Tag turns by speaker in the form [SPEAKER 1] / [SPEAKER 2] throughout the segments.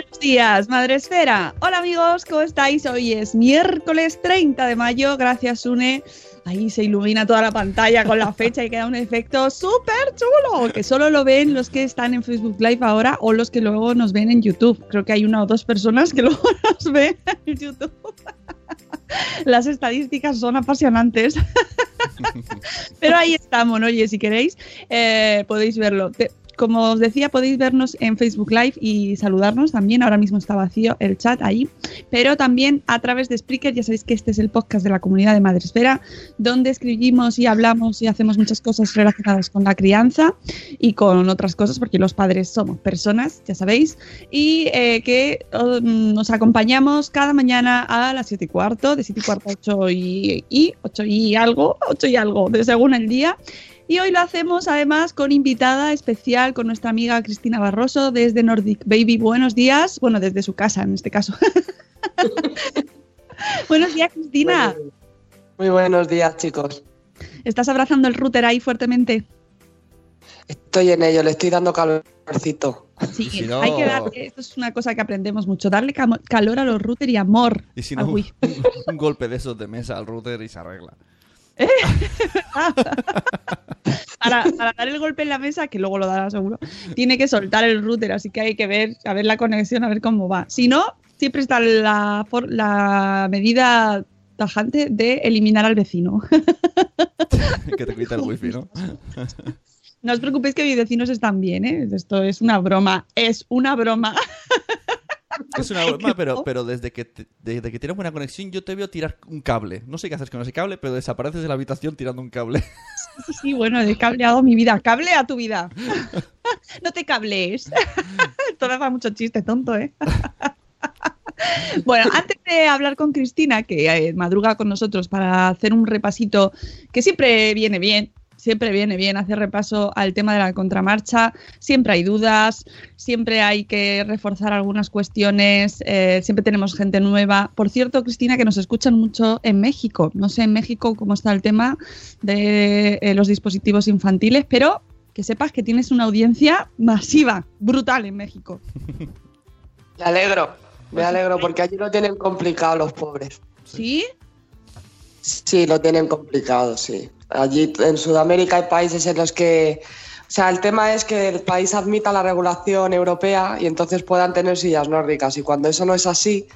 [SPEAKER 1] Buenos días, Madre Esfera. Hola amigos, ¿cómo estáis? Hoy es miércoles 30 de mayo. Gracias, Une. Ahí se ilumina toda la pantalla con la fecha y queda un efecto súper chulo, que solo lo ven los que están en Facebook Live ahora o los que luego nos ven en YouTube. Creo que hay una o dos personas que luego nos ven en YouTube. Las estadísticas son apasionantes. Pero ahí estamos, oye, si queréis, eh, podéis verlo. Te- como os decía, podéis vernos en Facebook Live y saludarnos también. Ahora mismo está vacío el chat ahí. Pero también a través de Spreaker, ya sabéis que este es el podcast de la comunidad de Madresfera, donde escribimos y hablamos y hacemos muchas cosas relacionadas con la crianza y con otras cosas, porque los padres somos personas, ya sabéis. Y eh, que oh, nos acompañamos cada mañana a las 7 y cuarto, de 7 y cuarto a 8 y, y 8 y algo, 8 y algo, de según el día. Y hoy lo hacemos además con invitada especial, con nuestra amiga Cristina Barroso desde Nordic Baby. Buenos días, bueno, desde su casa en este caso. Buenos días, Cristina.
[SPEAKER 2] Muy buenos días, chicos.
[SPEAKER 1] ¿Estás abrazando el router ahí fuertemente?
[SPEAKER 2] Estoy en ello, le estoy dando calorcito.
[SPEAKER 1] Sí,
[SPEAKER 3] si no-
[SPEAKER 1] hay que darle, esto es una cosa que aprendemos mucho, darle calor a los routers y amor
[SPEAKER 3] Y si no,
[SPEAKER 1] Wii.
[SPEAKER 3] un golpe de esos de mesa al router y se arregla.
[SPEAKER 1] Para, para dar el golpe en la mesa, que luego lo dará seguro, tiene que soltar el router, así que hay que ver, a ver la conexión, a ver cómo va. Si no, siempre está la, la medida tajante de eliminar al vecino.
[SPEAKER 3] que te quita el wifi, ¿no?
[SPEAKER 1] No os preocupéis que mis vecinos están bien, ¿eh? Esto es una broma, es una broma.
[SPEAKER 3] Es una broma, pero, pero desde, que te- desde que tienes buena conexión yo te veo tirar un cable. No sé qué haces con ese cable, pero desapareces de la habitación tirando un cable.
[SPEAKER 1] Sí, sí, bueno, he cableado mi vida. Cable a tu vida. no te cablees. Esto da mucho chiste tonto, ¿eh? bueno, antes de hablar con Cristina, que eh, madruga con nosotros para hacer un repasito que siempre viene bien, siempre viene bien hacer repaso al tema de la contramarcha. Siempre hay dudas, siempre hay que reforzar algunas cuestiones, eh, siempre tenemos gente nueva. Por cierto, Cristina, que nos escuchan mucho en México. No sé en México cómo está el tema de eh, los dispositivos infantiles, pero que sepas que tienes una audiencia masiva, brutal en México.
[SPEAKER 2] Me alegro, me alegro, porque allí lo tienen complicado los pobres.
[SPEAKER 1] ¿Sí?
[SPEAKER 2] Sí, lo tienen complicado, sí. Allí en Sudamérica hay países en los que... O sea, el tema es que el país admita la regulación europea y entonces puedan tener sillas nórdicas. Y cuando eso no es así,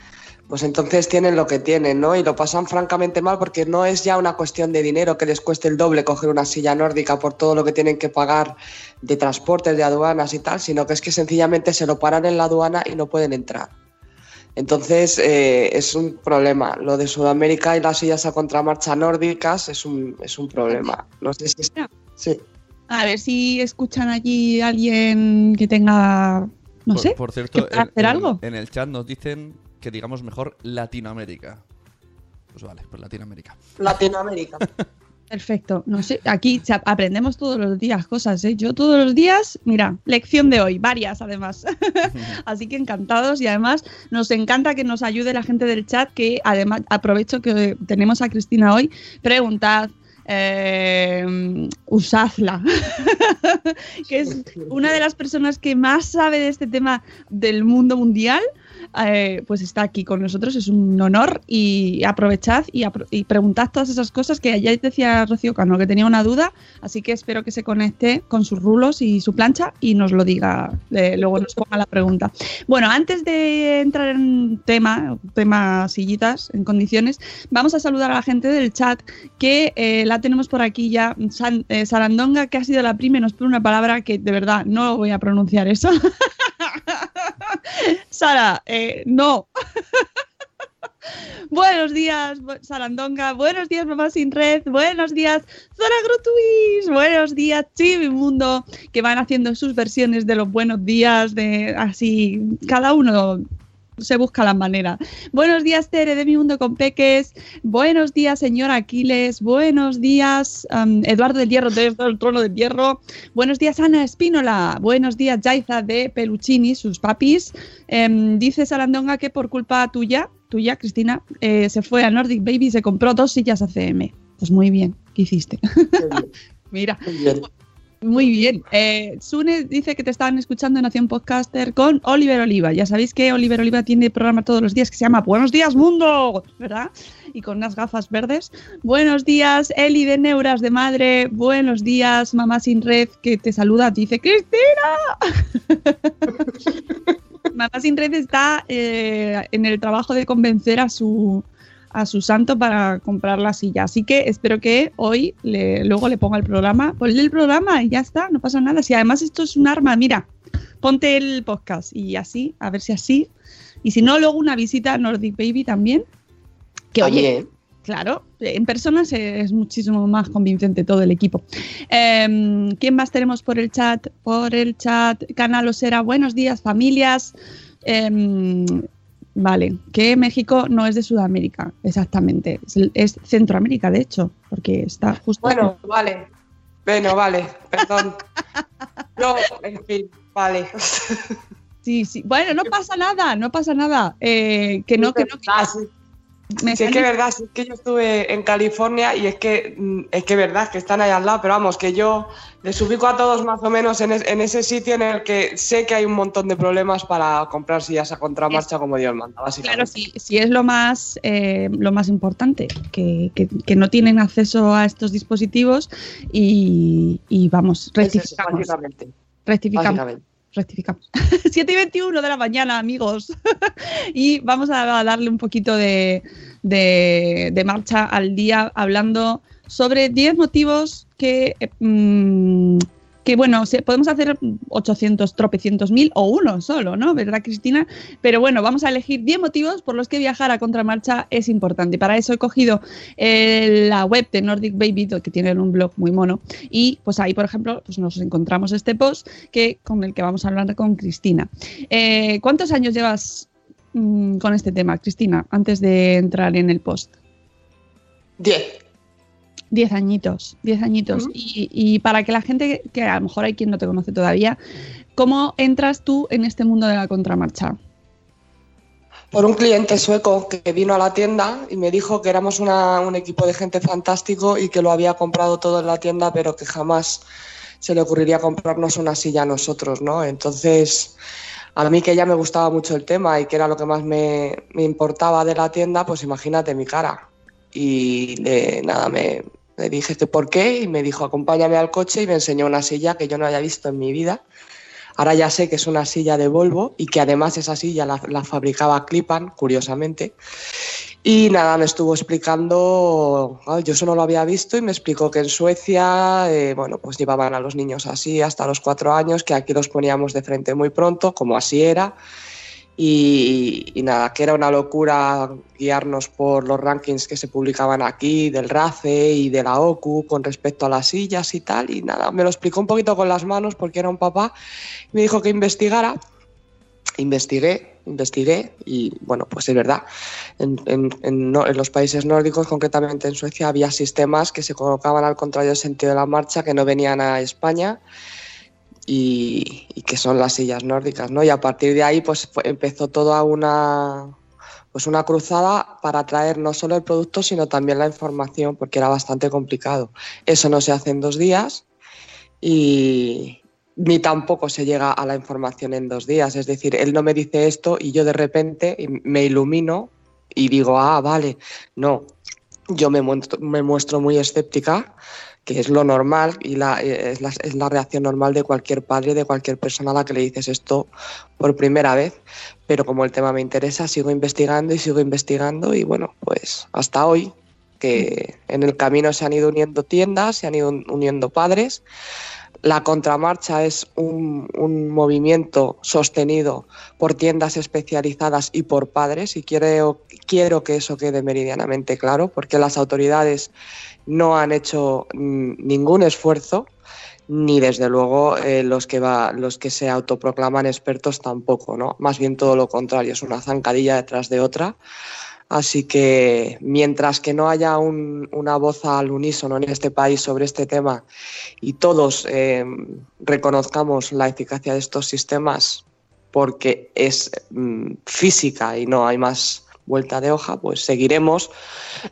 [SPEAKER 2] pues entonces tienen lo que tienen, ¿no? Y lo pasan francamente mal porque no es ya una cuestión de dinero que les cueste el doble coger una silla nórdica por todo lo que tienen que pagar de transportes, de aduanas y tal, sino que es que sencillamente se lo paran en la aduana y no pueden entrar. Entonces eh, es un problema. Lo de Sudamérica y las sillas a contramarcha nórdicas es un, es un problema. No sé si... Sí.
[SPEAKER 1] A ver si escuchan allí alguien que tenga, no
[SPEAKER 3] por,
[SPEAKER 1] sé,
[SPEAKER 3] por cierto, en,
[SPEAKER 1] hacer
[SPEAKER 3] en-
[SPEAKER 1] algo.
[SPEAKER 3] en el chat nos dicen que digamos mejor Latinoamérica. Pues vale, pues Latinoamérica.
[SPEAKER 2] Latinoamérica.
[SPEAKER 1] Perfecto. No sé, aquí aprendemos todos los días cosas, ¿eh? Yo todos los días, mira, lección de hoy, varias además. Así que encantados y además nos encanta que nos ayude la gente del chat, que además aprovecho que tenemos a Cristina hoy, preguntad. eh, usadla, que es una de las personas que más sabe de este tema del mundo mundial, eh, pues está aquí con nosotros, es un honor y aprovechad y, preguntad todas esas cosas que ayer decía Rocío Cano que tenía una duda, así que espero que se conecte con sus rulos y su plancha y nos lo diga, eh, luego nos ponga la pregunta. Bueno, antes de entrar en tema, tema sillitas en condiciones, vamos a saludar a la gente del chat que eh, la tenemos por aquí ya, San- Sarandonga, que ha sido la primera, nos pone una palabra que de verdad no voy a pronunciar eso. Sara, eh, no. Buenos días, Sarandonga. Buenos días, Mamá Sin Red. Buenos días, Zora Grutuis. Buenos días, Chibi Mundo, que van haciendo sus versiones de los buenos días, de así, cada uno se busca la manera. Buenos días, Tere de Mi Mundo con Peques. Buenos días, señor Aquiles. Buenos días, am, Eduardo del Hierro desde el trono del Hierro. Buenos días, Ana Espínola. Buenos días, Jaiza de Peluchini, sus papis. Em, dice Sarandonga que por culpa tuya, tuya, Cristina, eh, se fue a Nordic Baby y se compró dos sillas ACM. Pues muy bien, ¿qué hiciste? Mira, muy bien. Eh, Sune dice que te estaban escuchando en Nación Podcaster con Oliver Oliva. Ya sabéis que Oliver Oliva tiene programa todos los días que se llama Buenos días Mundo, ¿verdad? Y con unas gafas verdes. Buenos días, Eli de Neuras de Madre. Buenos días, Mamá Sin Red, que te saluda. Dice, Cristina. Mamá Sin Red está eh, en el trabajo de convencer a su, a su santo para comprar la silla. Así que espero que hoy le- luego le ponga el programa. Ponle el programa y ya está, no pasa nada. Si además esto es un arma, mira, ponte el podcast y así, a ver si así. Y si no, luego una visita a Nordic Baby también. Que oye, claro, en persona se- es muchísimo más convincente todo el equipo. Em, ¿Quién más tenemos por el chat? Por el chat, Canal Osera, buenos días, familias. Em, vale, que México no es de Sudamérica, exactamente. Es, es Centroamérica, de hecho, porque está justo.
[SPEAKER 2] Bueno, vale. Bueno, vale, perdón. Yo, en fin, vale.
[SPEAKER 1] Sí, sí. Bueno, no pasa nada, no pasa nada. Eh, que no, que no.
[SPEAKER 2] Ah, sí.
[SPEAKER 1] Me
[SPEAKER 2] Sí, es que es verdad, sí, es que yo estuve en California y es que mm, es que es verdad que están ahí al lado, pero vamos, que yo les ubico a todos más o menos en, es- en ese sitio en el que sé que hay un montón de problemas para comprar sillas a contramarcha como Dios manda, básicamente.
[SPEAKER 1] Claro, sí, sí es lo más, eh, lo más importante, que, que- que no tienen acceso a estos dispositivos y, y vamos,
[SPEAKER 2] Es eso,
[SPEAKER 1] rectificamos. Rectificamos.
[SPEAKER 2] Básicamente.
[SPEAKER 1] rectificamos. 7 y 21 de la mañana, amigos. y vamos a darle un poquito de, de- de marcha al día hablando sobre 10 motivos que, eh, mm, que bueno, podemos hacer 800, tropecientos mil o uno solo, ¿no? ¿Verdad, Cristina? Pero bueno, vamos a elegir 10 motivos por los que viajar a contramarcha es importante. Para eso he cogido eh, la web de Nordic Baby, que tienen un blog muy mono, y pues ahí, por ejemplo, pues nos encontramos este post que, con el que vamos a hablar con Cristina. Eh, ¿Cuántos años llevas mm, con este tema, Cristina, antes de entrar en el post?
[SPEAKER 2] Diez.
[SPEAKER 1] Diez añitos, diez añitos. Y, y para que la gente, que a lo mejor hay quien no te conoce todavía, ¿cómo entras tú en este mundo de la contramarcha?
[SPEAKER 2] Por un cliente sueco que vino a la tienda y me dijo que éramos una- un equipo de gente fantástico y que lo había comprado todo en la tienda, pero que jamás se le ocurriría comprarnos una silla a nosotros, ¿no? Entonces, a mí que ya me gustaba mucho el tema y que era lo que más me, me importaba de la tienda, pues imagínate mi cara. Y le- nada, me, le dije por qué y me dijo acompáñame al coche y me enseñó una silla que yo no había visto en mi vida. Ahora ya sé que es una silla de Volvo y que además esa silla la, fabricaba Clipan, curiosamente. Y nada, me estuvo explicando, yo eso no lo había visto y me explicó que en Suecia, eh, bueno, pues llevaban a los niños así hasta los cuatro años, que aquí los poníamos de frente muy pronto, como así era. Y, y nada, que era una locura guiarnos por los rankings que se publicaban aquí del RACE y de la OCU con respecto a las sillas y tal. Y nada, me lo explicó un poquito con las manos porque era un papá y me dijo que investigara. investigué, investigué y bueno, pues es verdad. En, en- en no- en los países nórdicos, concretamente en Suecia, había sistemas que se colocaban al contrario del sentido de la marcha, que no venían a España y, que son las sillas nórdicas, ¿no? Y a partir de ahí, pues empezó toda una pues una cruzada para traer no solo el producto, sino también la información, porque era bastante complicado. Eso no se hace en dos días y ni tampoco se llega a la información en dos días. Es decir, él no me dice esto y yo de repente me ilumino y digo, ah, vale, no. Yo me muestro, me muestro muy escéptica, que es lo normal y la, eh, es, la, es la reacción normal de cualquier padre, de cualquier persona a la que le dices esto por primera vez. Pero como el tema me interesa, sigo investigando y sigo investigando y bueno, pues hasta hoy, que en el camino se han ido uniendo tiendas, se han ido uniendo padres. La contramarcha es un, movimiento sostenido por tiendas especializadas y por padres y quiero, quiero que eso quede meridianamente claro porque las autoridades no han hecho mm, ningún esfuerzo ni desde luego eh, los, que va, los que se autoproclaman expertos tampoco, ¿no? Más bien todo lo contrario, es una zancadilla detrás de otra. Así que mientras que no haya un- una voz al unísono en este país sobre este tema y todos eh, reconozcamos la eficacia de estos sistemas porque es mm, física y no hay más vuelta de hoja, pues seguiremos,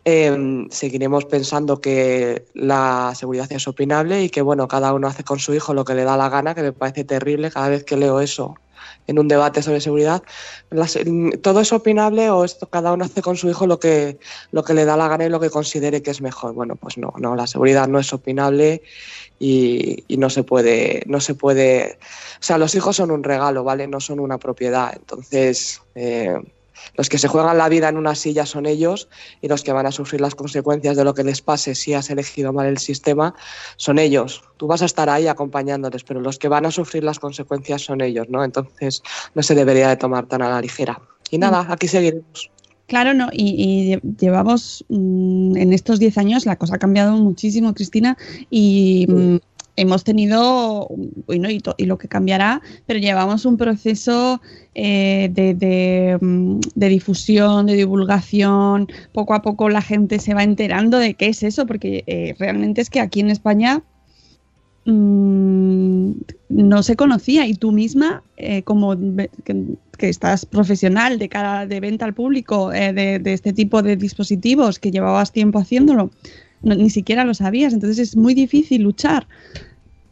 [SPEAKER 2] eh, seguiremos pensando que la seguridad es opinable y que bueno, cada uno hace con su hijo lo que le da la gana, que me parece terrible. Cada vez que leo eso en un debate sobre seguridad. Las- todo es opinable o esto cada uno hace con su hijo lo que, lo que le da la gana y lo que considere que es mejor. Bueno, pues no, no, la seguridad no es opinable y, y no se puede, no se puede, o sea, los hijos son un regalo, ¿vale? No son una propiedad. Entonces, eh, los que se juegan la vida en una silla son ellos y los que van a sufrir las consecuencias de lo que les pase si has elegido mal el sistema son ellos. Tú vas a estar ahí acompañándoles, pero los que van a sufrir las consecuencias son ellos, ¿no? Entonces no se debería de tomar tan a la ligera. Y nada, aquí seguiremos.
[SPEAKER 1] Claro, no, y, y lle- llevamos mm, en estos 10 años, la cosa ha cambiado muchísimo, Cristina, y mm, hemos tenido, bueno, y, to- y lo que cambiará, pero llevamos un proceso eh, de, de, mm, de difusión, de divulgación, poco a poco la gente se va enterando de qué es eso, porque eh, realmente es que aquí en España mm, no se conocía. Y tú misma, eh, como que estás profesional de cara de venta al público eh, de, de este tipo de dispositivos, que llevabas tiempo haciéndolo, ni siquiera lo sabías. Entonces es muy difícil luchar.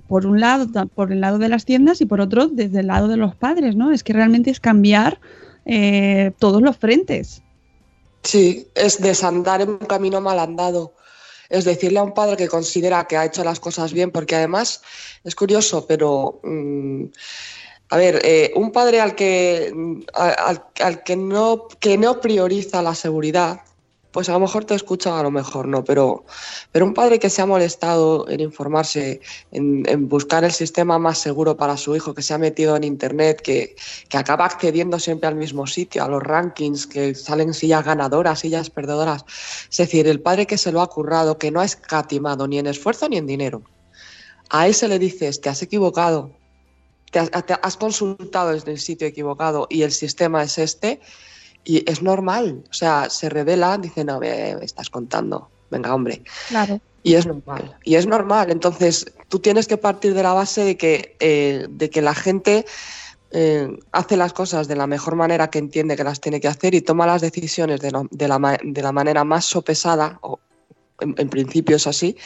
[SPEAKER 1] Por un lado, por el lado de las tiendas y por otro, desde el lado de los padres, ¿no? Es que realmente es cambiar eh, todos los frentes.
[SPEAKER 2] Sí, es desandar en un camino mal andado. Es decirle a un padre que considera que ha hecho las cosas bien, porque además es curioso, pero mm, a ver, eh, un padre al que mm, al que no que no prioriza la seguridad, pues a lo mejor te escuchan, a lo mejor no, pero, pero un padre que se ha molestado en informarse, en, buscar el sistema más seguro para su hijo, que se ha metido en internet, que, que acaba accediendo siempre al mismo sitio, a los rankings, que salen sillas ganadoras, sillas perdedoras. Es decir, el padre que se lo ha currado, que no ha escatimado ni en esfuerzo ni en dinero. A ese le dices, te has equivocado, te has, te has consultado desde el sitio equivocado y el sistema es este, y es normal. O sea, se revela, dice, no, me, me estás contando. Venga, hombre.
[SPEAKER 1] Claro.
[SPEAKER 2] Y es normal. Y es normal. Entonces, tú tienes que partir de la base de que, eh, de que la gente eh, hace las cosas de la mejor manera que entiende que las tiene que hacer y toma las decisiones de, la, de la manera más sopesada, o en, en principio es así,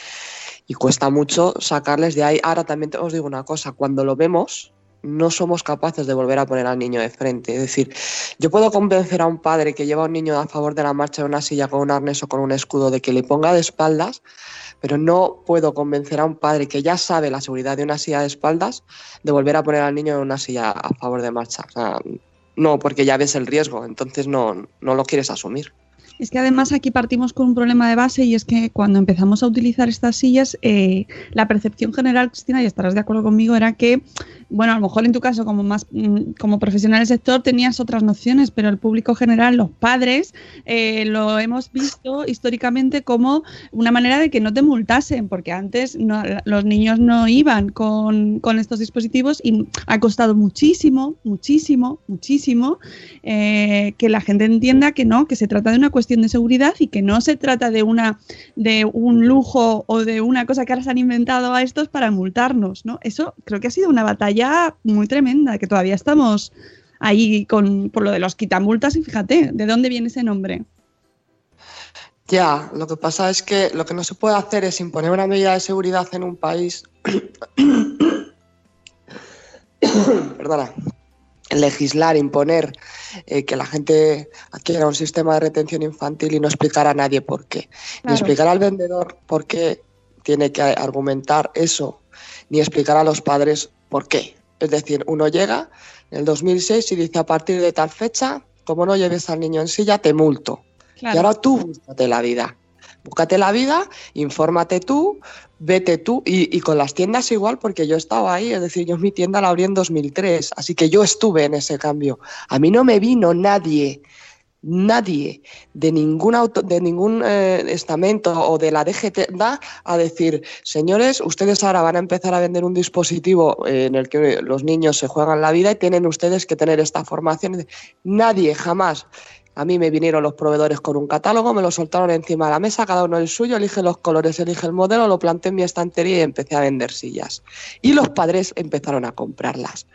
[SPEAKER 2] y cuesta mucho sacarles de ahí. Ahora también te- os digo una cosa, cuando lo vemos, no somos capaces de volver a poner al niño de frente. Es decir, yo puedo convencer a un padre que lleva a un niño a favor de la marcha en una silla con un arnés o con un escudo de que le ponga de espaldas, pero no puedo convencer a un padre que ya sabe la seguridad de una silla de espaldas de volver a poner al niño en una silla a favor de marcha. No, porque ya ves el riesgo, entonces no, no lo quieres asumir.
[SPEAKER 1] Es que además aquí partimos con un problema de base y es que cuando empezamos a utilizar estas sillas, eh, la percepción general, Cristina, y estarás de acuerdo conmigo, era que bueno, a lo mejor en tu caso como más mm, como profesional del sector tenías otras nociones, pero el público general, los padres, eh, lo hemos visto históricamente como una manera de que no te multasen, porque antes no- los niños no iban con, con estos dispositivos y ha costado muchísimo, muchísimo, muchísimo eh, que la gente entienda que no, que se trata de una cuestión de seguridad y que no se trata de una de un lujo o de una cosa que ahora se han inventado a estos para multarnos, ¿no? Eso creo que ha sido una batalla muy tremenda, que todavía estamos ahí con por lo de los quitamultas y fíjate, ¿de dónde viene ese nombre?
[SPEAKER 2] Ya, lo que pasa es que lo que no se puede hacer es imponer una medida de seguridad en un país. Perdona. Legislar, imponer eh, que la gente adquiera un sistema de retención infantil y no explicar a nadie por qué. Ni explicar al vendedor por qué tiene que argumentar eso, ni explicar a los padres por qué. Es decir, uno llega en el 2006 y dice a partir de tal fecha, como no lleves al niño en silla, te multo.
[SPEAKER 1] Claro.
[SPEAKER 2] Y ahora tú búscate la vida. Búscate la vida, infórmate tú, vete tú. Y, y con las tiendas igual, porque yo estaba ahí, es decir, yo mi tienda la abrí en 2003, así que yo estuve en ese cambio. A mí no me vino nadie, nadie de ningún, auto, de ningún eh, estamento o de la DGT da a decir, señores, ustedes ahora van a empezar a vender un dispositivo en el que los niños se juegan la vida y tienen ustedes que tener esta formación. Nadie, jamás. A mí me vinieron los proveedores con un catálogo, me lo soltaron encima de la mesa, cada uno el suyo, elige los colores, elige el modelo, lo planté en mi estantería y empecé a vender sillas. Y los padres empezaron a comprarlas.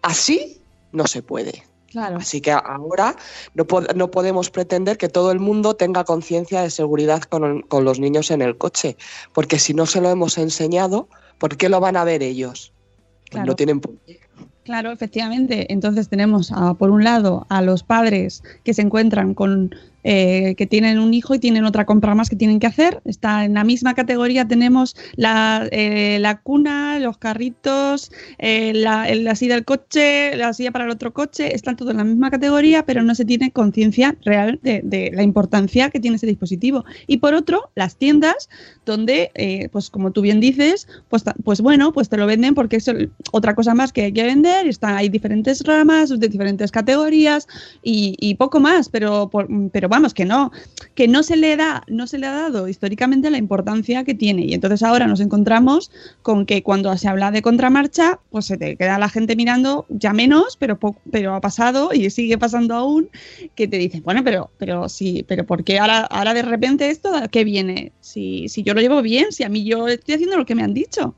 [SPEAKER 2] Así no se puede.
[SPEAKER 1] Claro.
[SPEAKER 2] Así que ahora no, no podemos pretender que todo el mundo tenga conciencia de seguridad con, con los niños en el coche, porque si no se lo hemos enseñado, ¿por qué lo van a ver ellos? Pues
[SPEAKER 1] Claro.
[SPEAKER 2] No tienen por qué.
[SPEAKER 1] Claro, efectivamente. Entonces tenemos a, por un lado a los padres que se encuentran con eh, que tienen un hijo y tienen otra compra más que tienen que hacer. Está en la misma categoría tenemos la, eh, la cuna, los carritos, eh, la, la silla del coche, la silla para el otro coche. Están todos en la misma categoría, pero no se tiene conciencia real de, la importancia que tiene ese dispositivo. Y por otro, las tiendas donde, eh, pues como tú bien dices, pues, pues bueno, pues te lo venden porque es otra cosa más que hay que vender. Están, hay diferentes ramas de diferentes categorías y, y poco más, pero, por- pero vamos, que no, que no se le da, no se le ha dado históricamente la importancia que tiene. Y entonces ahora nos encontramos con que cuando se habla de contramarcha, pues se te queda la gente mirando ya menos, pero pero ha pasado y sigue pasando aún, que te dicen, bueno, pero, pero sí, pero ¿por qué ahora, ahora de repente esto qué viene? Si, si yo lo llevo bien, si a mí yo estoy haciendo lo que me han dicho.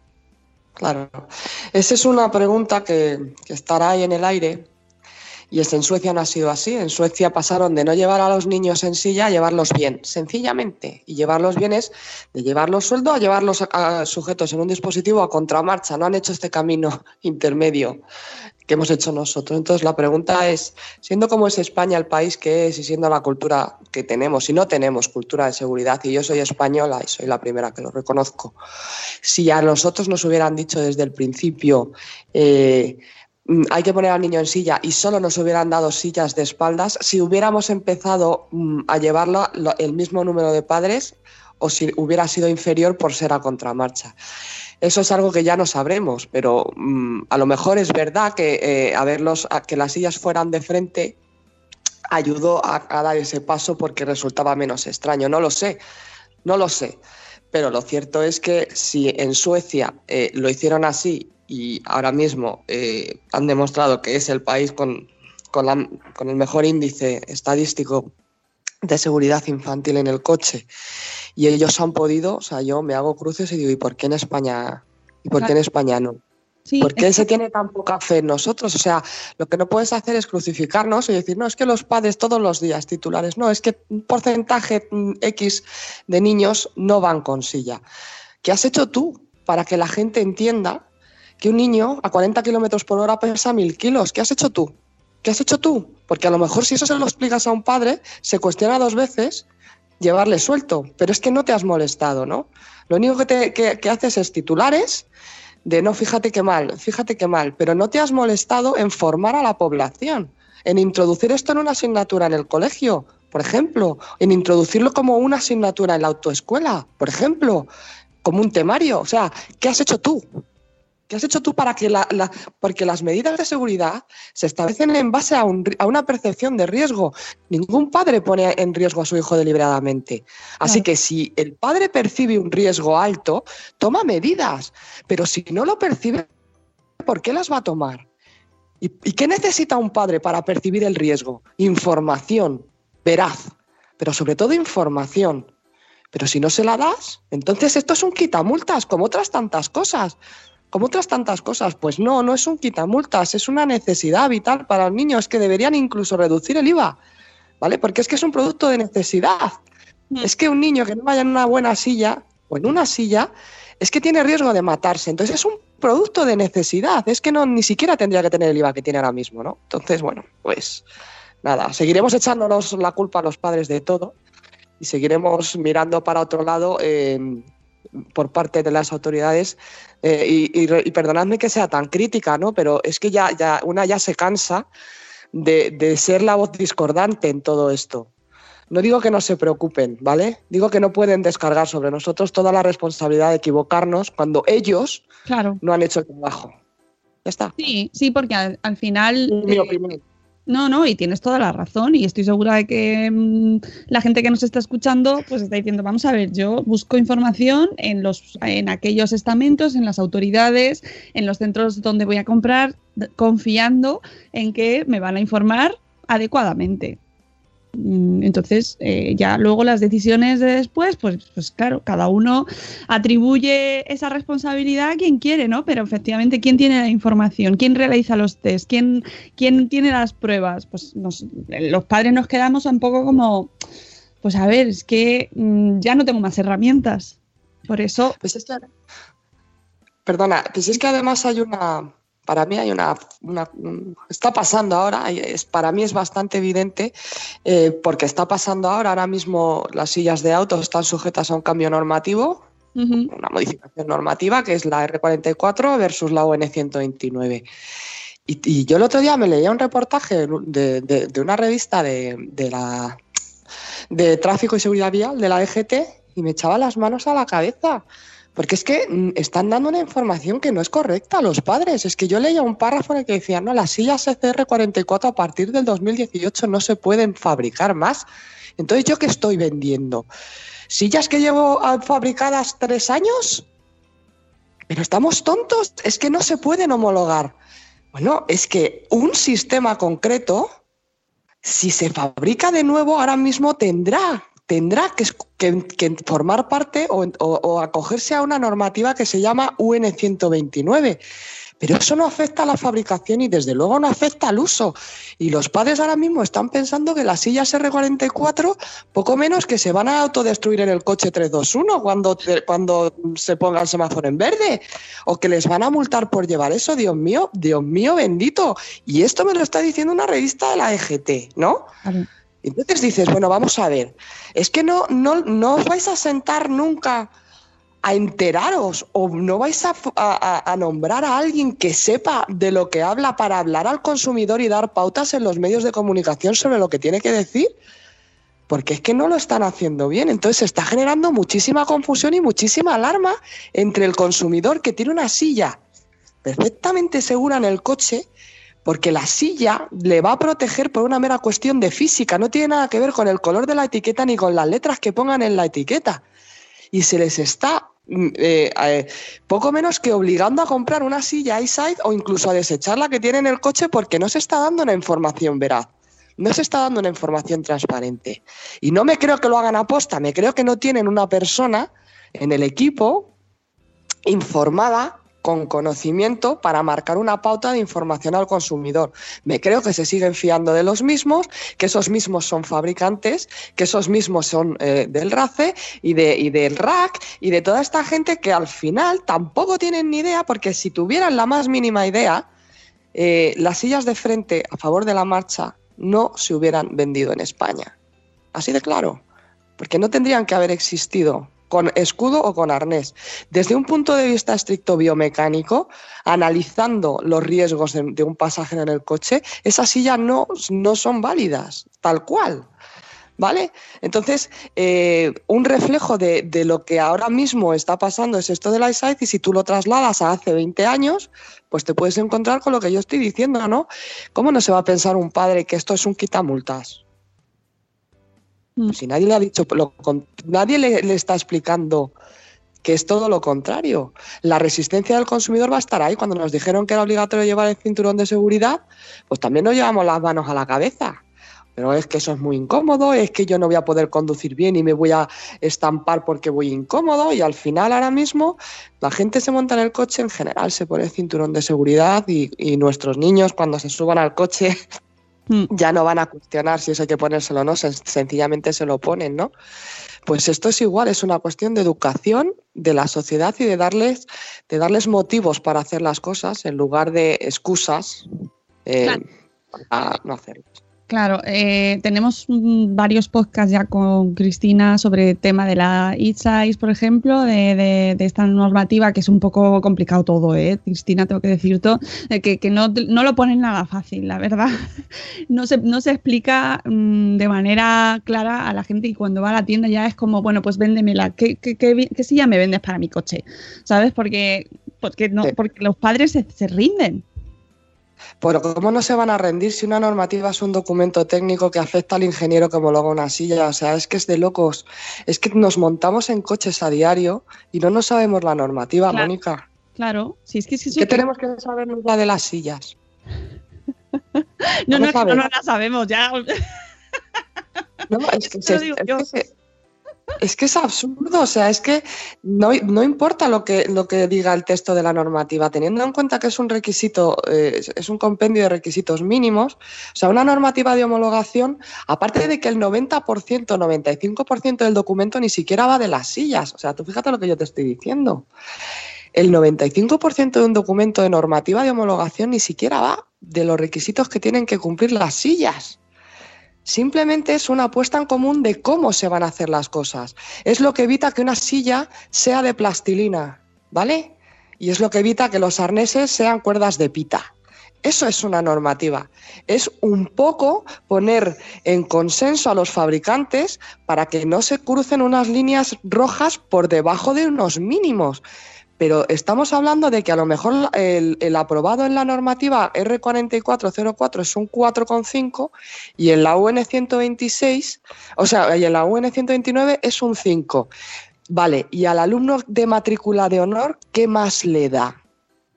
[SPEAKER 2] Claro. Esa es una pregunta que estará ahí en el aire. Y es en Suecia no ha sido así. En Suecia pasaron de no llevar a los niños en silla a llevarlos bien, sencillamente. Y llevarlos bien es de llevarlos sueldo a llevarlos sujetos en un dispositivo a contramarcha. No han hecho este camino intermedio que hemos hecho nosotros. Entonces la pregunta es, siendo como es España el país que es y siendo la cultura que tenemos, y no tenemos cultura de seguridad, y yo soy española y soy la primera que lo reconozco, si a nosotros nos hubieran dicho desde el principio eh, hay que poner al niño en silla y solo nos hubieran dado sillas de espaldas, si hubiéramos empezado mm, a llevarlo lo- el mismo número de padres o si hubiera sido inferior por ser a contramarcha. Eso es algo que ya no sabremos, pero mm, a lo mejor es verdad que eh, a que las sillas fueran de frente ayudó a, a dar ese paso porque resultaba menos extraño. No lo sé, no lo sé. Pero lo cierto es que si en Suecia eh, lo hicieron así y ahora mismo eh, han demostrado que es el país con, con, la- con el mejor índice estadístico de seguridad infantil en el coche y ellos han podido, o sea, yo me hago cruces y digo, ¿y por qué en España? ¿Y por qué en. España no?
[SPEAKER 1] Sí,
[SPEAKER 2] ¿Por qué se tiene tan poca fe en nosotros? O sea, lo que no puedes hacer es crucificarnos y decir, no, es que los padres todos los días titulares, no, es que un porcentaje mm, X de niños no van con silla. ¿Qué has hecho tú para que la gente entienda que un niño a 40 kilómetros por hora pesa mil kilos? ¿Qué has hecho tú? ¿Qué has hecho tú? Porque a lo mejor si eso se lo explicas a un padre, se cuestiona dos veces llevarle suelto, pero es que no te has molestado, ¿no? Lo único que, te, que, que haces es titulares de no, fíjate qué mal, fíjate qué mal, pero no te has molestado en formar a la población, en introducir esto en una asignatura en el colegio, por ejemplo, en introducirlo como una asignatura en la autoescuela, por ejemplo, como un temario. O sea, ¿qué has hecho tú? ¿Qué ¿Qué has hecho tú para que la, la- Porque las medidas de seguridad se establecen en base a, un ri- a una percepción de riesgo. Ningún padre pone en riesgo a su hijo deliberadamente. Así
[SPEAKER 1] Claro.
[SPEAKER 2] que si el padre percibe un riesgo alto, toma medidas. Pero si no lo percibe, ¿por qué las va a tomar? ¿Y, y qué necesita un padre para percibir el riesgo? Información veraz, pero sobre todo información. Pero si no se la das, entonces esto es un quitamultas, como otras tantas cosas. Como otras tantas cosas. Pues no, no es un quitamultas, es una necesidad vital para los niños que deberían incluso reducir el IVA. ¿Vale? Porque es que es un producto de necesidad. Es que un niño que no vaya en una buena silla o en una silla es que tiene riesgo de matarse. Entonces es un producto de necesidad. Es que no ni siquiera tendría que tener el IVA que tiene ahora mismo, ¿no? Entonces, bueno, pues nada, seguiremos echándonos la culpa a los padres de todo y seguiremos mirando para otro lado eh, por parte de las autoridades. eh, y, y re- y perdonadme que sea tan crítica, ¿no? Pero es que ya, ya una ya se cansa de, de ser la voz discordante en todo esto. No digo que no se preocupen, ¿vale? Digo que no pueden descargar sobre nosotros toda la responsabilidad de equivocarnos cuando ellos
[SPEAKER 1] Claro.
[SPEAKER 2] no han hecho el trabajo. Ya está.
[SPEAKER 1] Sí, sí, porque al, al final.
[SPEAKER 2] Mi
[SPEAKER 1] eh,
[SPEAKER 2] opinión.
[SPEAKER 1] No, no, y tienes toda la razón y estoy segura de que mm, la gente que nos está escuchando pues está diciendo, vamos a ver, yo busco información en los en aquellos estamentos, en las autoridades, en los centros donde voy a comprar, confiando en que me van a informar adecuadamente. Mm, Entonces, eh, ya luego las decisiones de después, pues, pues claro, cada uno atribuye esa responsabilidad a quien quiere, ¿no? Pero efectivamente, ¿quién tiene la información? ¿Quién realiza los test? ¿Quién, quién tiene las pruebas? Pues nos- los padres nos quedamos un poco como, pues a ver, es que mm, ya no tengo más herramientas. Por eso...
[SPEAKER 2] Pues es que- Perdona, pues es que además hay una, para mí hay una, una- un- está pasando ahora, es, para mí es bastante evidente, eh, porque está pasando ahora, ahora mismo las sillas de autos están sujetas a un cambio normativo, una modificación normativa, que es la R44 versus la ON 129. Y, y yo el otro día me leía un reportaje de, de- de una revista de, de la de tráfico y seguridad vial de la EGT y me echaba las manos a la cabeza. Porque es que mm, están dando una información que no es correcta a los padres. Es que yo leía un párrafo en el que decía, no, las sillas CCR44 a partir del 2018 no se pueden fabricar más. Entonces, ¿yo qué estoy vendiendo? ¿Sillas que llevo ah, fabricadas tres años? Pero estamos tontos, es que no se pueden homologar. Bueno, es que un sistema concreto, si se fabrica de nuevo, ahora mismo tendrá, tendrá que, que- formar parte o, acogerse a una normativa que se llama UN 129. Pero eso no afecta a la fabricación y desde luego no afecta al uso. Y los padres ahora mismo están pensando que las sillas R44, poco menos que se van a autodestruir en el coche 321 cuando, cuando se ponga el semáforo en verde. O que les van a multar por llevar eso. Dios mío, Dios mío bendito. Y esto me lo está diciendo una revista de la EGT, ¿no? Entonces dices, bueno, vamos a ver, es que no, no, no os vais a sentar nunca a enteraros o no vais a, a nombrar a alguien que sepa de lo que habla para hablar al consumidor y dar pautas en los medios de comunicación sobre lo que tiene que decir. Porque es que no lo están haciendo bien. Entonces se está generando muchísima confusión y muchísima alarma entre el consumidor que tiene una silla perfectamente segura en el coche porque la silla le va a proteger por una mera cuestión de física, no tiene nada que ver con el color de la etiqueta ni con las letras que pongan en la etiqueta. Y se les está mm, eh, eh, poco menos que obligando a comprar una silla iSide o incluso a desechar la que tiene en el coche porque no se está dando una información veraz. No se está dando una información transparente. Y no me creo que lo hagan a posta, me creo que no tienen una persona en el equipo informada con conocimiento para marcar una pauta de información al consumidor. Me creo que se siguen fiando de los mismos, que esos mismos son fabricantes, que esos mismos son eh, del RACE y, de, y del RAC y de toda esta gente que al final tampoco tienen ni idea, porque si tuvieran la más mínima idea, eh, las sillas de frente a favor de la marcha no se hubieran vendido en España. Así de claro, porque no tendrían que haber existido con escudo o con arnés. Desde un punto de vista estricto biomecánico, analizando los riesgos de, un pasajero en el coche, esas sillas no, no son válidas, tal cual. ¿Vale? Entonces, eh, un reflejo de, de, lo que ahora mismo está pasando es esto del eyesight y si tú lo trasladas a hace 20 años, pues te puedes encontrar con lo que yo estoy diciendo, ¿no? ¿Cómo no se va a pensar un padre que esto es un quitamultas? Mm. Si nadie le ha dicho, lo, nadie le, está explicando que es todo lo contrario. La resistencia del consumidor va a estar ahí. Cuando nos dijeron que era obligatorio llevar el cinturón de seguridad, pues también nos llevamos las manos a la cabeza. Pero es que eso es muy incómodo, es que yo no voy a poder conducir bien y me voy a estampar porque voy incómodo y al final ahora mismo la gente se monta en el coche en general, se pone el cinturón de seguridad y, y nuestros niños cuando se suban al coche ya no van a cuestionar si eso hay que ponérselo o no, sencillamente se lo ponen, ¿no? Pues esto es igual, es una cuestión de educación de la sociedad y de darles, de darles motivos para hacer las cosas en lugar de excusas eh,
[SPEAKER 1] Claro.
[SPEAKER 2] para no hacerlas.
[SPEAKER 1] Claro, eh, tenemos mm, varios podcasts ya con Cristina sobre el tema de la e-size, por ejemplo, de, de- de esta normativa que es un poco complicado todo, ¿eh? Cristina, tengo que decirte eh, que, que no, no lo ponen nada fácil, la verdad. No se, no se explica mm, de manera clara a la gente y cuando va a la tienda ya es como, bueno, pues véndemela, ¿qué, qué, qué, qué silla me vendes para mi coche? ¿Sabes? Porque, porque, no, porque los padres se, se rinden.
[SPEAKER 2] Pero ¿cómo no se van a rendir si una normativa es un documento técnico que afecta al ingeniero que homologa una silla? O sea, es que es de locos. Es que nos montamos en coches a diario y no nos sabemos la normativa,
[SPEAKER 1] Claro.
[SPEAKER 2] Mónica.
[SPEAKER 1] Claro, si es que si
[SPEAKER 2] ¿Qué tenemos que sabernos la de las sillas?
[SPEAKER 1] No, no, es que no, no la sabemos ya.
[SPEAKER 2] No, es que, se- es que se- es que es absurdo, o sea, es que no, no importa lo que, lo que diga el texto de la normativa, teniendo en cuenta que es un requisito, eh, es- un compendio de requisitos mínimos, o sea, una normativa de homologación, aparte de que el 90%, 95% del documento ni siquiera va de las sillas, o sea, tú fíjate lo que yo te estoy diciendo. El 95% de un documento de normativa de homologación ni siquiera va de los requisitos que tienen que cumplir las sillas. Simplemente es una puesta en común de cómo se van a hacer las cosas. Es lo que evita que una silla sea de plastilina, ¿vale? Y es lo que evita que los arneses sean cuerdas de pita. Eso es una normativa. Es un poco poner en consenso a los fabricantes para que no se crucen unas líneas rojas por debajo de unos mínimos. Pero estamos hablando de que a lo mejor el, aprobado en la normativa R4404 es un 4,5 y en la UN 126, o sea, y en la UN 129 es un 5. Vale, y al alumno de matrícula de honor, ¿qué más le da?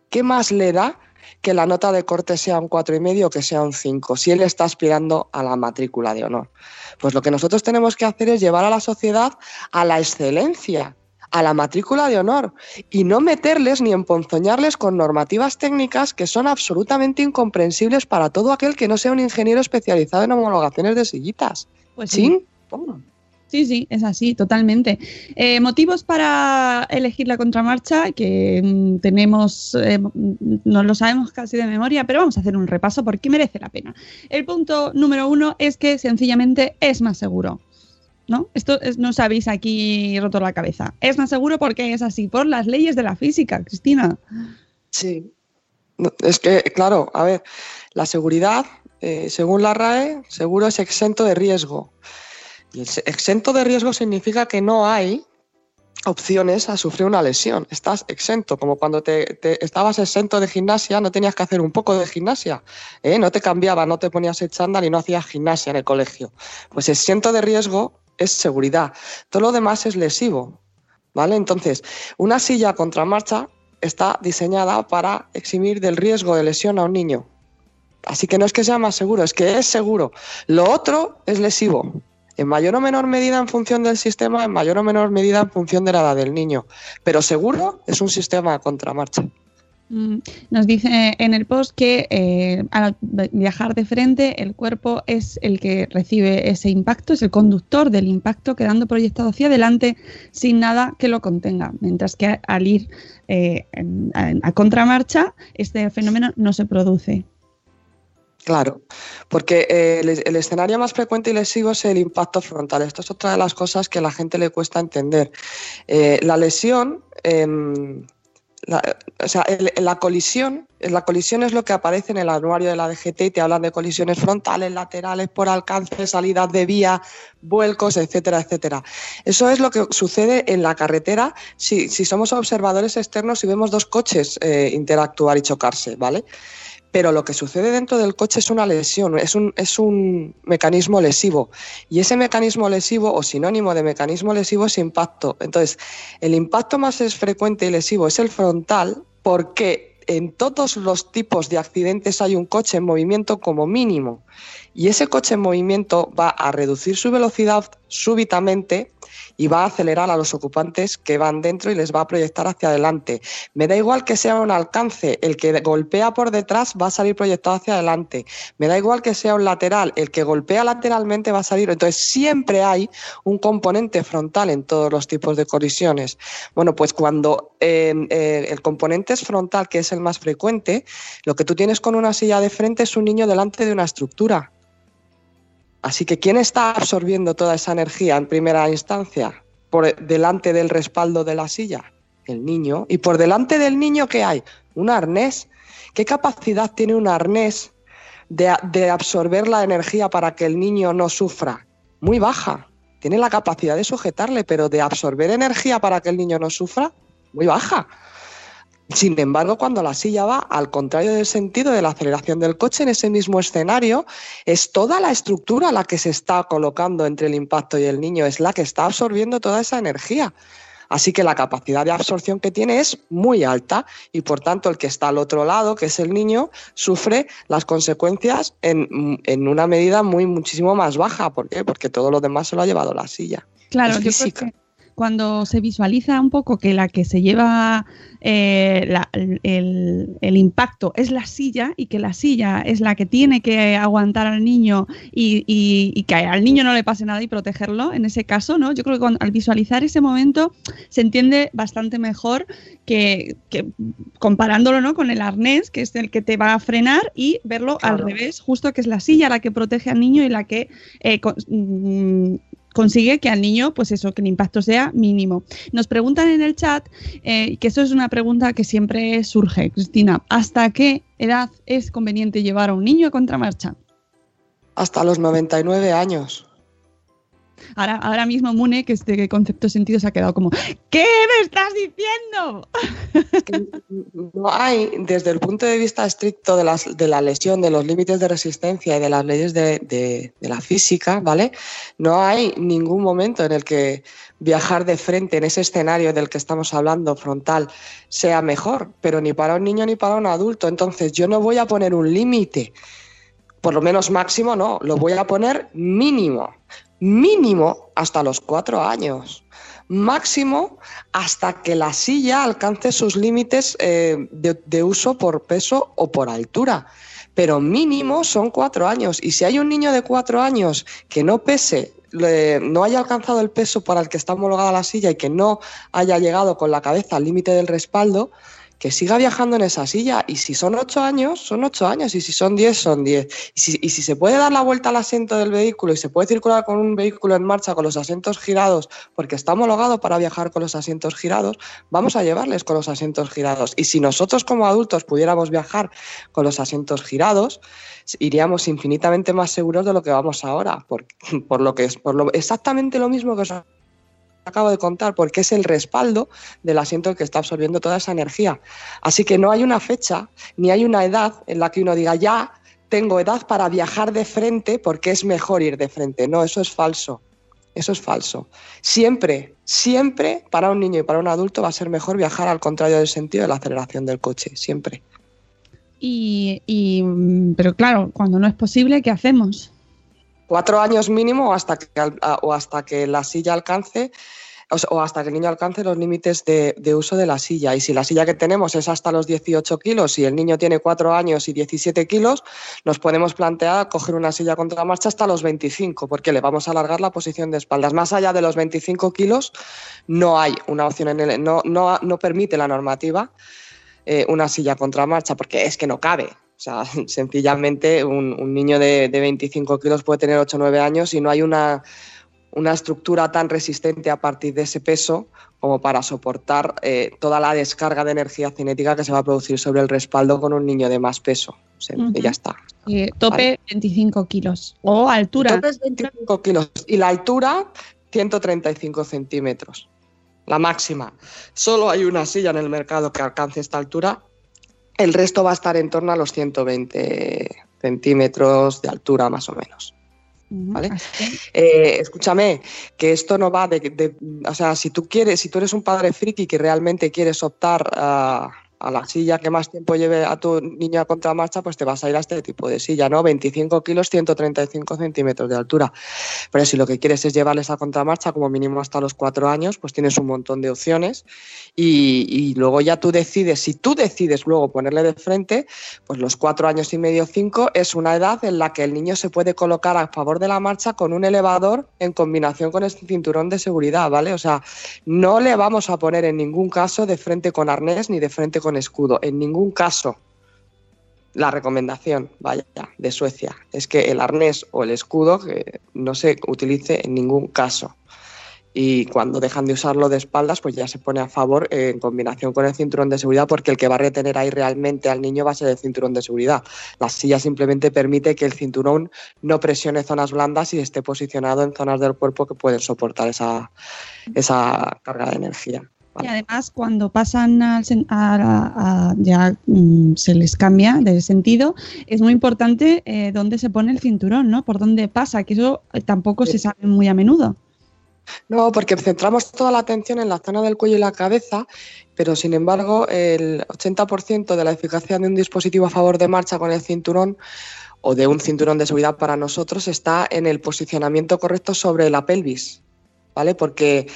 [SPEAKER 2] ¿Qué más le da que la nota de corte sea un 4,5 o que sea un 5, si él está aspirando a la matrícula de honor? Pues lo que nosotros tenemos que hacer es llevar a la sociedad a la excelencia, a la matrícula de honor y no meterles ni emponzoñarles con normativas técnicas que son absolutamente incomprensibles para todo aquel que no sea un ingeniero especializado en homologaciones de sillitas.
[SPEAKER 1] Pues sí.
[SPEAKER 2] ¿Sí?
[SPEAKER 1] Sí, sí, es así, totalmente. Eh, motivos para elegir la contramarcha, que mm, tenemos, eh, no lo sabemos casi de memoria, pero vamos a hacer un repaso porque merece la pena. El punto número uno es que sencillamente es más seguro. ¿No? Esto es- no os habéis aquí roto la cabeza. Es más seguro porque es así, por las leyes de la física, Cristina.
[SPEAKER 2] Sí. Es que, claro, a ver, la seguridad, eh, según la RAE, seguro es exento de riesgo. Y el exento de riesgo significa que no hay opciones a sufrir una lesión. Estás exento, como cuando te, estabas exento de gimnasia, no tenías que hacer un poco de gimnasia. ¿eh? No te cambiabas, no te ponías el chándal y no hacías gimnasia en el colegio. Pues exento de riesgo es seguridad. Todo lo demás es lesivo. ¿Vale? Entonces, una silla contramarcha está diseñada para eximir del riesgo de lesión a un niño. Así que no es que sea más seguro, es que es seguro. Lo otro es lesivo. En mayor o menor medida en función del sistema, en mayor o menor medida en función de la edad del niño. Pero seguro es un sistema a contramarcha.
[SPEAKER 1] Mm, Nos dice en el post que eh, al viajar de frente el cuerpo es el que recibe ese impacto, es el conductor del impacto quedando proyectado hacia adelante sin nada que lo contenga, mientras que al ir eh, en- a, a contramarcha este fenómeno no se produce.
[SPEAKER 2] Claro, porque eh, el, escenario más frecuente y lesivo es el impacto frontal. Esto es otra de las cosas que a la gente le cuesta entender. Eh, la lesión, em, la, o sea, la colisión La colisión es lo que aparece en el anuario de la DGT y te hablan de colisiones frontales, laterales, por alcance, salidas de vía, vuelcos, etcétera, etcétera. Eso es lo que sucede en la carretera si, si somos observadores externos y vemos dos coches eh, interactuar y chocarse, ¿vale? Pero lo que sucede dentro del coche es una lesión, es un, es un mecanismo lesivo. Y ese mecanismo lesivo o sinónimo de mecanismo lesivo es impacto. Entonces, el impacto más frecuente y lesivo es el frontal porque en todos los tipos de accidentes hay un coche en movimiento como mínimo. Y ese coche en movimiento va a reducir su velocidad súbitamente y va a acelerar a los ocupantes que van dentro y les va a proyectar hacia adelante. Me da igual que sea un alcance, el que golpea por detrás va a salir proyectado hacia adelante. Me da igual que sea un lateral, el que golpea lateralmente va a salir. Entonces siempre hay un componente frontal en todos los tipos de colisiones. Bueno, pues cuando eh, el componente es frontal, que es el más frecuente, lo que tú tienes con una silla de frente es un niño delante de una estructura. Así que, ¿quién está absorbiendo toda esa energía en primera instancia? Por delante del respaldo de la silla, el niño. Y por delante del niño, ¿qué hay? Un arnés. ¿Qué capacidad tiene un arnés de, de absorber la energía para que el niño no sufra? Muy baja. Tiene la capacidad de sujetarle, pero de absorber energía para que el niño no sufra, muy baja. Sin embargo, cuando la silla va al contrario del sentido de la aceleración del coche en ese mismo escenario, es toda la estructura la que se está colocando entre el impacto y el niño, es la que está absorbiendo toda esa energía. Así que la capacidad de absorción que tiene es muy alta y por tanto el que está al otro lado, que es el niño, sufre las consecuencias en, en una medida muy muchísimo más baja. ¿Por qué? Porque todo lo demás se lo ha llevado la silla.
[SPEAKER 1] Claro,
[SPEAKER 2] es física
[SPEAKER 1] cuando se visualiza un poco que la que se lleva eh, el, impacto es la silla y que la silla es la que tiene que aguantar al niño y, que al niño no le pase nada y protegerlo, en ese caso, ¿no? Yo creo que al visualizar ese momento se entiende bastante mejor que, comparándolo ¿no? con el arnés, que es el que te va a frenar, y verlo al revés, justo que es la silla la que protege al niño y la que eh, mm, consigue que al niño, pues eso, que el impacto sea mínimo. Nos preguntan en el chat, eh, que eso es una pregunta que siempre surge, Cristina, ¿hasta qué edad es conveniente llevar a un niño a contramarcha?
[SPEAKER 2] Hasta los 99 años.
[SPEAKER 1] Ahora, ahora mismo Mune, que este concepto sentido se ha quedado como, ¿qué me estás diciendo?
[SPEAKER 2] no hay, desde el punto de vista estricto de, las, de la lesión, de los límites de resistencia y de las leyes de, de, la física, ¿vale? No hay ningún momento en el que viajar de frente en ese escenario del que estamos hablando, frontal, sea mejor, pero ni para un niño ni para un adulto. Entonces, yo no voy a poner un límite por lo menos máximo no, lo voy a poner mínimo mínimo hasta los cuatro años, máximo hasta que la silla alcance sus límites eh, de, uso por peso o por altura. Pero mínimo son cuatro años. Y si hay un niño de cuatro años que no pese, no haya alcanzado el peso para el que está homologada la silla y que no haya llegado con la cabeza al límite del respaldo, que siga viajando en esa silla. Y si son ocho años, son ocho años. Y si son diez, son diez. Y si, se puede dar la vuelta al asiento del vehículo y se puede circular con un vehículo en marcha con los asientos girados, porque está homologado para viajar con los asientos girados, vamos a llevarles con los asientos girados. Y si nosotros como adultos pudiéramos viajar con los asientos girados, iríamos infinitamente más seguros de lo que vamos ahora, por, por lo que es por lo, exactamente lo mismo que os acabo de contar, porque es el respaldo del asiento que está absorbiendo toda esa energía. Así que no hay una fecha ni hay una edad en la que uno diga ya tengo edad para viajar de frente porque es mejor ir de frente. No, eso es falso. Eso es falso. Siempre, siempre para un niño y para un adulto va a ser mejor viajar al contrario del sentido de la aceleración del coche, siempre.
[SPEAKER 1] Y, pero claro, cuando no es posible, ¿qué hacemos?
[SPEAKER 2] Cuatro años mínimo hasta que, o hasta que la silla alcance o hasta que el niño alcance los límites de, uso de la silla. Y si la silla que tenemos es hasta los 18 kilos y el niño tiene 4 años y 17 kilos, nos podemos plantear coger una silla contra marcha hasta los 25, porque le vamos a alargar la posición de espaldas. Más allá de los 25 kilos, no hay una opción en el, no, no, no permite la normativa eh, una silla contra marcha, porque es que no cabe. O sea, sencillamente un, niño de, de 25 kilos puede tener 8 o 9 años y no hay una una estructura tan resistente a partir de ese peso como para soportar eh, toda la descarga de energía cinética que se va a producir sobre el respaldo con un niño de más peso. O sea, ya está.
[SPEAKER 1] Eh, tope 25 kilos. O altura.
[SPEAKER 2] Entonces, 25 kilos. Y la altura, 135 centímetros. La máxima. Solo hay una silla en el mercado que alcance esta altura. El resto va a estar en torno a los 120 centímetros de altura, más o menos. ¿Vale? Eh, escúchame, que esto no va de, de- O sea, si tú quieres, si tú eres un padre friki que realmente quieres optar a, a la silla que más tiempo lleve a tu niño a contramarcha, pues te vas a ir a este tipo de silla, ¿no? 25 kilos, 135 centímetros de altura. Pero si lo que quieres es llevarles a contramarcha como mínimo hasta los cuatro años, pues tienes un montón de opciones y, y luego ya tú decides, si tú decides luego ponerle de frente, pues los cuatro años y medio, cinco, es una edad en la que el niño se puede colocar a favor de la marcha con un elevador en combinación con este cinturón de seguridad, ¿vale? O sea, no le vamos a poner en ningún caso de frente con arnés ni de frente con escudo, en ningún caso. La recomendación, vaya, de Suecia, es que el arnés o el escudo no se utilice en ningún caso. Y cuando dejan de usarlo de espaldas, pues ya se pone a favor en combinación con el cinturón de seguridad, porque el que va a retener ahí realmente al niño va a ser el cinturón de seguridad. La silla simplemente permite que el cinturón no presione zonas blandas y esté posicionado en zonas del cuerpo que pueden soportar esa, esa carga de energía.
[SPEAKER 1] Y además, cuando pasan al a- ya mm, se les cambia de sentido, es muy importante eh, dónde se pone el cinturón, ¿no? Por dónde pasa, que eso eh, tampoco se sabe muy a menudo.
[SPEAKER 2] No, porque centramos toda la atención en la zona del cuello y la cabeza, pero sin embargo el 80% de la eficacia de un dispositivo a favor de marcha con el cinturón o de un cinturón de seguridad para nosotros está en el posicionamiento correcto sobre la pelvis, ¿vale? Porque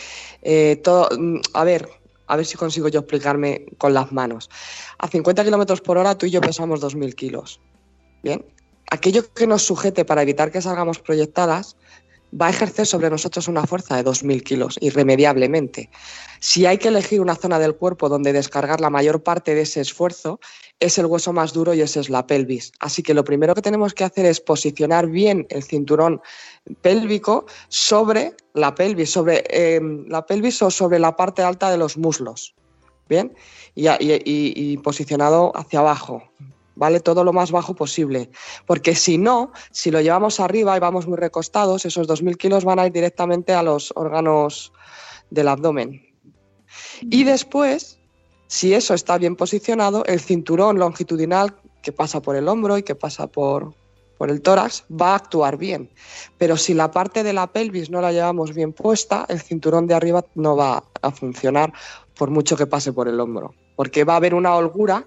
[SPEAKER 2] eh, todo, mm, a ver, a ver si consigo yo explicarme con las manos. A 50 kilómetros por hora tú y yo pesamos 2.000 kilos, ¿bien? Aquello que nos sujete para evitar que salgamos proyectadas va a ejercer sobre nosotros una fuerza de 2.000 kilos, irremediablemente. Si hay que elegir una zona del cuerpo donde descargar la mayor parte de ese esfuerzo, es el hueso más duro y ese es la pelvis. Así que lo primero que tenemos que hacer es posicionar bien el cinturón pélvico sobre la pelvis, sobre eh, la pelvis o sobre la parte alta de los muslos. Bien, y- y posicionado hacia abajo, ¿vale? Todo lo más bajo posible. Porque si no, si lo llevamos arriba y vamos muy recostados, esos 2.000 kilos van a ir directamente a los órganos del abdomen. Y después, si eso está bien posicionado, el cinturón longitudinal que pasa por el hombro y que pasa por, por el tórax va a actuar bien. Pero si la parte de la pelvis no la llevamos bien puesta, el cinturón de arriba no va a funcionar por mucho que pase por el hombro. Porque va a haber una holgura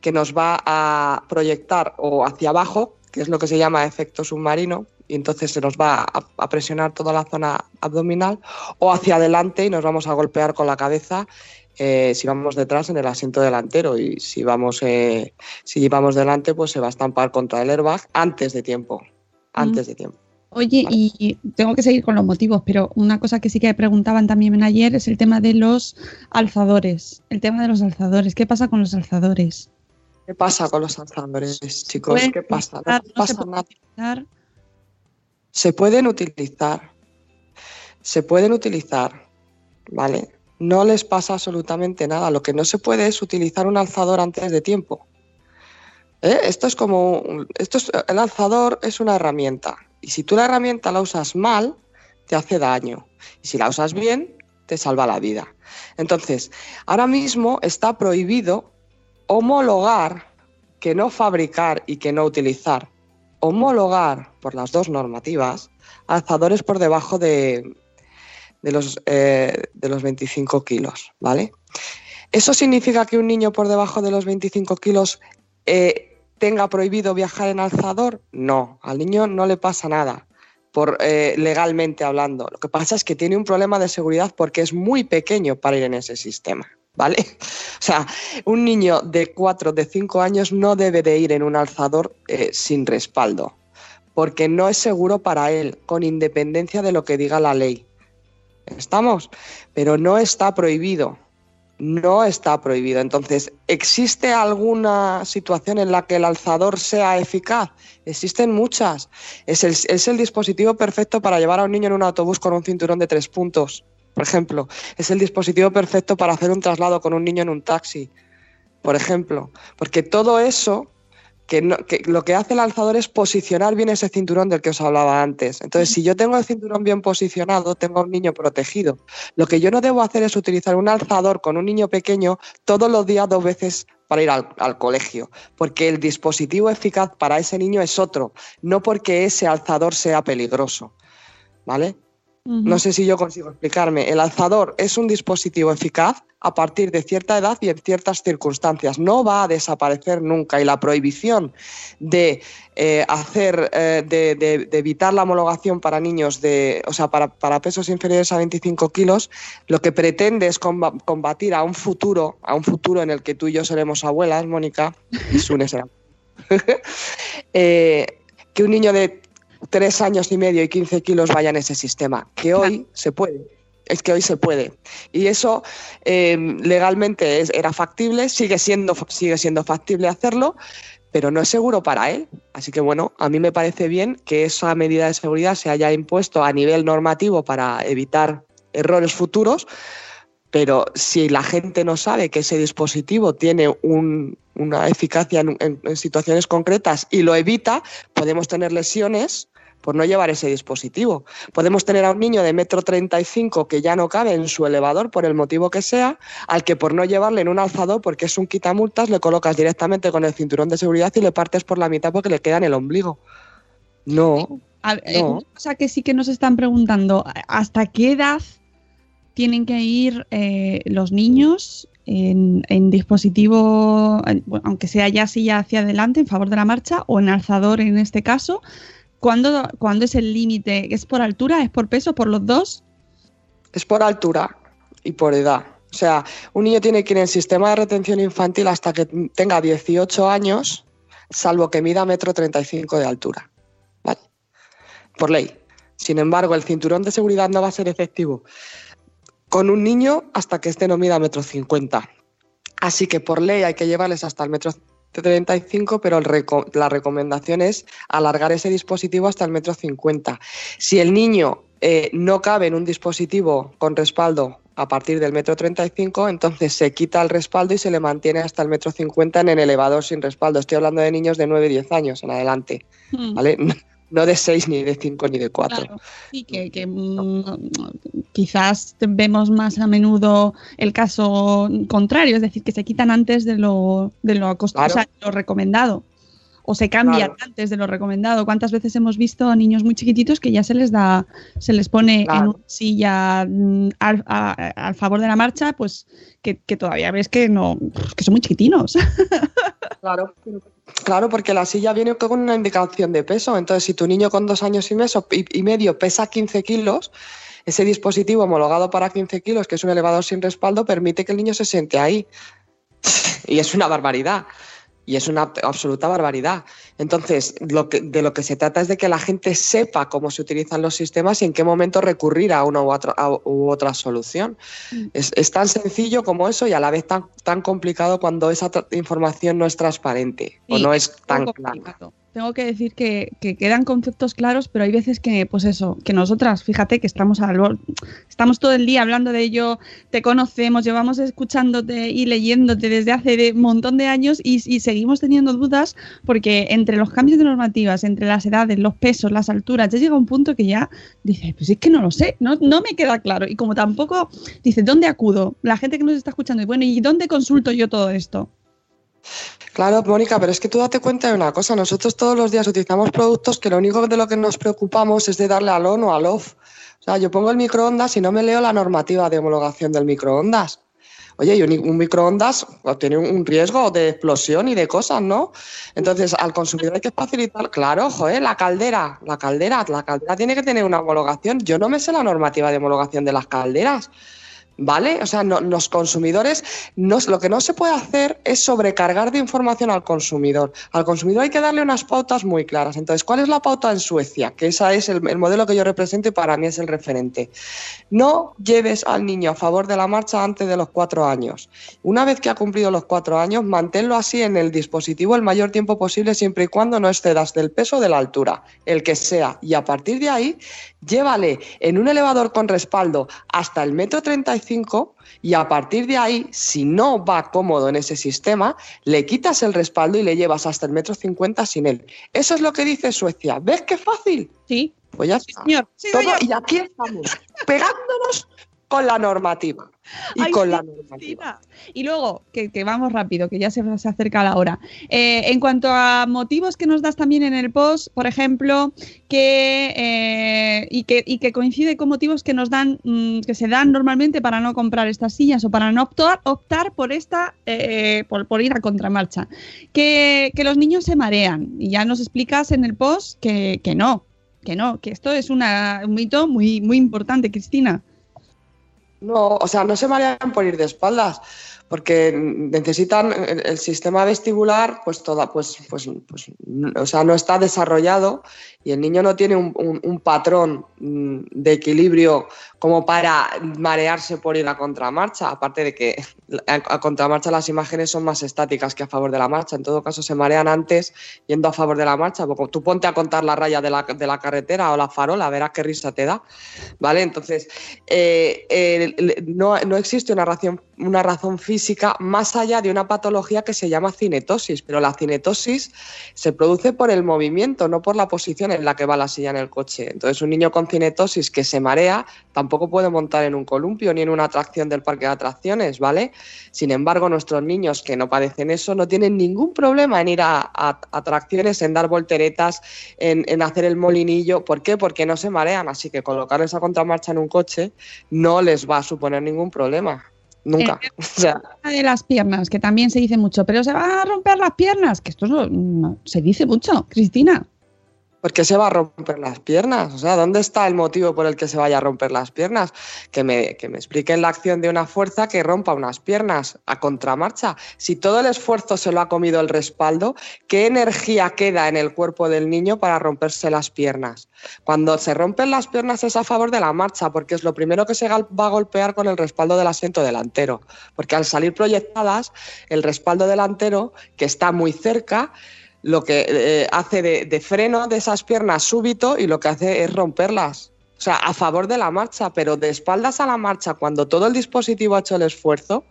[SPEAKER 2] que nos va a proyectar o hacia abajo, que es lo que se llama efecto submarino, y entonces se nos va a, presionar toda la zona abdominal, o hacia adelante y nos vamos a golpear con la cabeza eh, si vamos detrás en el asiento delantero y si vamos eh, si llevamos delante pues se va a estampar contra el airbag antes de tiempo antes de tiempo
[SPEAKER 1] Oye, y tengo que seguir con los motivos, pero una cosa que sí que preguntaban también ayer es el tema de los alzadores. El tema de los alzadores. ¿Qué pasa con los alzadores?
[SPEAKER 2] ¿Qué pasa con los alzadores, chicos?
[SPEAKER 1] ¿Pueden
[SPEAKER 2] ¿Qué pasa?
[SPEAKER 1] utilizar?
[SPEAKER 2] No
[SPEAKER 1] ¿No se
[SPEAKER 2] pasa
[SPEAKER 1] pueden
[SPEAKER 2] nada.
[SPEAKER 1] utilizar?
[SPEAKER 2] Se pueden utilizar. Se pueden utilizar. ¿Vale? No les pasa absolutamente nada. Lo que no se puede es utilizar un alzador antes de tiempo. ¿Eh? Esto es como. Esto es, el alzador es una herramienta. Y si tú la herramienta la usas mal, te hace daño. Y si la usas bien, te salva la vida. Entonces, ahora mismo está prohibido homologar, que no fabricar y que no utilizar. Homologar por las dos normativas alzadores por debajo de, de los, eh, de los 25 kilos, ¿vale? ¿Eso significa que un niño por debajo de los 25 kilos eh, tenga prohibido viajar en alzador? No, al niño no le pasa nada, por, eh, legalmente hablando. Lo que pasa es que tiene un problema de seguridad porque es muy pequeño para ir en ese sistema, ¿vale? O sea, un niño de 4, de 5 años no debe de ir en un alzador eh, sin respaldo, porque no es seguro para él, con independencia de lo que diga la ley. ¿Estamos? Pero no está prohibido. no está prohibido. Entonces, ¿existe alguna situación en la que el alzador sea eficaz? Existen muchas. Es el, es el dispositivo perfecto para llevar a un niño en un autobús con un cinturón de tres puntos, por ejemplo. Es el dispositivo perfecto para hacer un traslado con un niño en un taxi, por ejemplo. Porque todo eso que, lo que hace el alzador es posicionar bien ese cinturón del que os hablaba antes. Entonces, si yo tengo el cinturón bien posicionado, tengo a un niño protegido. Lo que yo no debo hacer es utilizar un alzador con un niño pequeño todos los días dos veces para ir al colegio, porque el dispositivo eficaz para ese niño es otro, no porque ese alzador sea peligroso. ¿Vale? No sé si yo consigo explicarme. El alzador es un dispositivo eficaz a partir de cierta edad y en ciertas circunstancias. No va a desaparecer nunca y la prohibición de eh, hacer, eh, de, de- de evitar la homologación para niños de, o sea, para, para pesos inferiores a 25 kilos, lo que pretende es comba- combatir a un futuro, a un futuro en el que tú y yo seremos abuelas, Mónica, y Sune será eh, que un niño de tres años y medio y 15 kilos vaya en ese sistema, que hoy se puede. Es que hoy se puede. Y eso eh, legalmente es- era factible, sigue siendo, sigue siendo factible hacerlo, pero no es seguro para él. Así que bueno, a mí me parece bien que esa medida de seguridad se haya impuesto a nivel normativo para evitar errores futuros, pero si la gente no sabe que ese dispositivo tiene un- una eficacia en, en- en situaciones concretas y lo evita, podemos tener lesiones por no llevar ese dispositivo. Podemos tener a un niño de metro treinta y cinco que ya no cabe en su elevador por el motivo que sea, al que por no llevarle en un alzador porque es un quitamultas le colocas directamente con el cinturón de seguridad y le partes por la mitad porque le queda en el ombligo. No.
[SPEAKER 1] A ver, eh,
[SPEAKER 2] No.
[SPEAKER 1] una cosa que sí que nos están preguntando, ¿hasta qué edad tienen que ir eh, los niños en, dispositivo, aunque sea ya silla hacia adelante, en favor de la marcha, o en alzador en este caso? ¿Cuándo, cuándo es el límite? ¿Es por altura? ¿Es por peso? ¿Por los dos?
[SPEAKER 2] Es por altura y por edad. O sea, un niño tiene que ir en sistema de retención infantil hasta que tenga 18 años, salvo que mida metro 35 de altura. ¿Vale? Por ley. Sin embargo, el cinturón de seguridad no va a ser efectivo con un niño hasta que este no mida metro 50. Así que por ley hay que llevarles hasta el metro 35, pero el reco- la recomendación es alargar ese dispositivo hasta el metro 50. Si el niño eh, no cabe en un dispositivo con respaldo a partir del metro 35, entonces se quita el respaldo y se le mantiene hasta el metro 50 en el elevador sin respaldo. Estoy hablando de niños de 9 10 años en adelante,
[SPEAKER 1] Hmm.
[SPEAKER 2] ¿vale? No de 6, ni de 5, ni de 4.
[SPEAKER 1] Claro, sí, que, que, mm, quizás vemos más a menudo el caso contrario, es decir, que se quitan antes de lo, de lo,
[SPEAKER 2] Claro.
[SPEAKER 1] o sea, de lo recomendado. O se cambian
[SPEAKER 2] Claro.
[SPEAKER 1] antes de lo recomendado. ¿Cuántas veces hemos visto a niños muy chiquititos que ya se les da, se les pone en una silla mm, al, a- al favor de la marcha, pues que, que todavía ves que no, que son muy chiquitinos.
[SPEAKER 2] Claro. Claro, porque la silla viene con una indicación de peso. Entonces, si tu niño con dos años y, meso- y- y medio pesa 15 kilos, ese dispositivo homologado para 15 kilos, que es un elevador sin respaldo, permite que el niño se siente ahí. Y es una barbaridad. Y es una absoluta barbaridad. Entonces, lo que, de lo que se trata es de que la gente sepa cómo se utilizan los sistemas y en qué momento recurrir a una u otra, a- u otra solución. Es, es tan sencillo como eso y a la vez tan, tan complicado cuando esa información no es transparente o no es tan
[SPEAKER 1] poco
[SPEAKER 2] clara.
[SPEAKER 1] Tengo que decir que, que quedan conceptos claros, pero hay veces que, pues eso, que nosotras, fíjate que estamos al estamos todo el día hablando de ello, te conocemos, llevamos escuchándote y leyéndote desde hace un montón de años y, seguimos teniendo dudas porque entre los cambios de normativas, entre las edades, los pesos, las alturas, ya llega un punto que ya dice, pues es que no lo sé, no, no me queda claro. Y como tampoco dice, ¿dónde acudo? La gente que nos está escuchando, y bueno, ¿y dónde consulto yo todo esto?
[SPEAKER 2] Claro, Mónica, pero es que tú date cuenta de una cosa. Nosotros todos los días utilizamos productos que lo único de lo que nos preocupamos es de darle al on o al off. O sea, yo pongo el microondas y no me leo la normativa de homologación del microondas. Oye, y un, microondas tiene un- un riesgo de explosión y de cosas, ¿no? Entonces, al consumidor hay que facilitar, claro, joder, la caldera, la caldera, la caldera tiene que tener una homologación. Yo no me sé la normativa de homologación de las calderas. ¿Vale? O sea, no- los consumidores, no- lo que no se puede hacer es sobrecargar de información al consumidor. Al consumidor hay que darle unas pautas muy claras. Entonces, ¿cuál es la pauta en Suecia? Que esa es el, el modelo que yo represento y para mí es el referente. No lleves al niño a favor de la marcha antes de los cuatro años. Una vez que ha cumplido los cuatro años, manténlo así en el dispositivo el mayor tiempo posible, siempre y cuando no excedas del peso o de la altura, el que sea. Y a partir de ahí, llévale en un elevador con respaldo hasta el metro 35 y a partir de ahí, si no va cómodo en ese sistema, le quitas el respaldo y le llevas hasta el metro 50 sin él. Eso es lo que dice Suecia. ¿Ves qué fácil?
[SPEAKER 1] Sí.
[SPEAKER 2] Pues ya está.
[SPEAKER 1] señor. Sí,
[SPEAKER 2] Todo- y aquí estamos, pegándonos con la normativa. Y
[SPEAKER 1] Ay,
[SPEAKER 2] con
[SPEAKER 1] sí,
[SPEAKER 2] la normativa.
[SPEAKER 1] Y luego, que, que vamos rápido, que ya se, se acerca la hora. Eh, en cuanto a motivos que nos das también en el post, por ejemplo, que, eh, y, que y que coincide con motivos que nos dan, mm, que se dan normalmente para no comprar estas sillas o para no optar, optar por esta, eh, por, por ir a contramarcha. Que, que los niños se marean. Y ya nos explicas en el post que, que no, que no, que esto es una- un mito muy, muy importante, Cristina.
[SPEAKER 2] No, o sea, no se marean por ir de espaldas, porque necesitan el, sistema vestibular, pues toda, pues, pues, pues, o sea, no está desarrollado y el niño no tiene un, un- patrón mm, de equilibrio como para marearse por ir a contramarcha, aparte de que a, contramarcha las imágenes son más estáticas que a favor de la marcha, en todo caso se marean antes yendo a favor de la marcha, porque tú ponte a contar la raya de la, de la carretera o la farola, verás qué risa te da, ¿vale? Entonces, eh, no, no existe una razón, una razón física más allá de una patología que se llama cinetosis, pero la cinetosis se produce por el movimiento, no por la posición en la que va la silla en el coche. Entonces, un niño con cinetosis que se marea tampoco puede montar en un columpio ni en una atracción del parque de atracciones, ¿vale? Sin embargo, nuestros niños que no padecen eso no tienen ningún problema en ir a, atracciones, en dar volteretas, en, en hacer el molinillo. ¿Por qué? Porque no se marean. Así que colocarles a contramarcha en un coche no les va a suponer ningún problema. Nunca. O sea,
[SPEAKER 1] de las piernas, que también se dice mucho, pero se van a romper las piernas, que esto no- se dice mucho, Cristina.
[SPEAKER 2] ¿Por qué se va a romper las piernas? O sea, ¿dónde está el motivo por el que se vaya a romper las piernas? Que me, que me expliquen la acción de una fuerza que rompa unas piernas a contramarcha. Si todo el esfuerzo se lo ha comido el respaldo, ¿qué energía queda en el cuerpo del niño para romperse las piernas? Cuando se rompen las piernas es a favor de la marcha, porque es lo primero que se va a golpear con el respaldo del asiento delantero. Porque al salir proyectadas, el respaldo delantero, que está muy cerca, lo que eh, hace de, freno de esas piernas súbito y lo que hace es romperlas. O sea, a favor de la marcha, pero de espaldas a la marcha, cuando todo el dispositivo ha hecho el esfuerzo,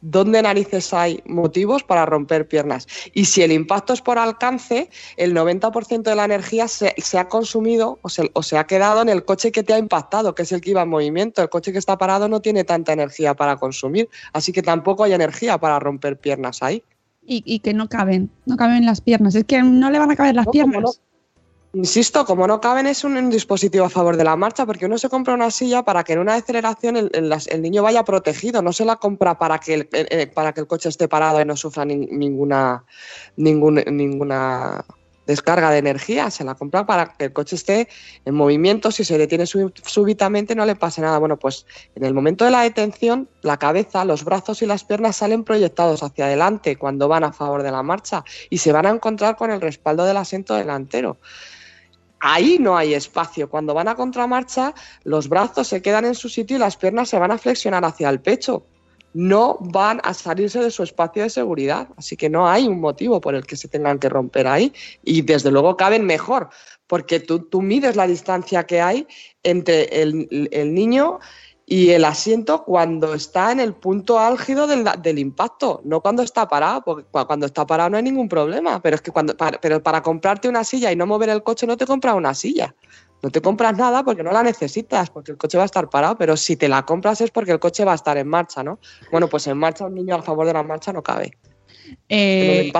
[SPEAKER 2] ¿dónde narices hay motivos para romper piernas? Y si el impacto es por alcance, el 90% de la energía se, ha consumido o se ha quedado en el coche que te ha impactado, que es el que iba en movimiento. El coche que está parado no tiene tanta energía para consumir, así que tampoco hay energía para romper piernas ahí.
[SPEAKER 1] Y, y que no caben, no caben las piernas. Es que no le van a caber las
[SPEAKER 2] No, como
[SPEAKER 1] piernas.
[SPEAKER 2] Insisto, como no caben, es un, un dispositivo a favor de la marcha, porque uno se compra una silla para que en una aceleración el, el- las- el niño vaya protegido, no se la compra para que el, para que el coche esté parado y no sufra nin- ninguna, ningún- ninguna descarga de energía, se la compra para que el coche esté en movimiento, si se detiene sú- súbitamente no le pase nada. Bueno, pues en el momento de la detención, la cabeza, los brazos y las piernas salen proyectados hacia adelante cuando van a favor de la marcha y se van a encontrar con el respaldo del asiento delantero. Ahí no hay espacio. Cuando van a contramarcha, los brazos se quedan en su sitio y las piernas se van a flexionar hacia el pecho. No van a salirse de su espacio de seguridad. Así que no hay un motivo por el que se tengan que romper ahí. Y desde luego caben mejor, porque tú, tú mides la distancia que hay entre el, el niño y el asiento cuando está en el punto álgido del, del impacto, no cuando está parado, porque cua- cuando está parado no hay ningún problema, pero es que cuando para, pero para comprarte una silla y no mover el coche no te compras una silla. No te compras nada porque no la necesitas, porque el coche va a estar parado, pero si te la compras es porque el coche va a estar en marcha, ¿no? Bueno, pues en marcha un niño a favor de la marcha no cabe.
[SPEAKER 1] Eh,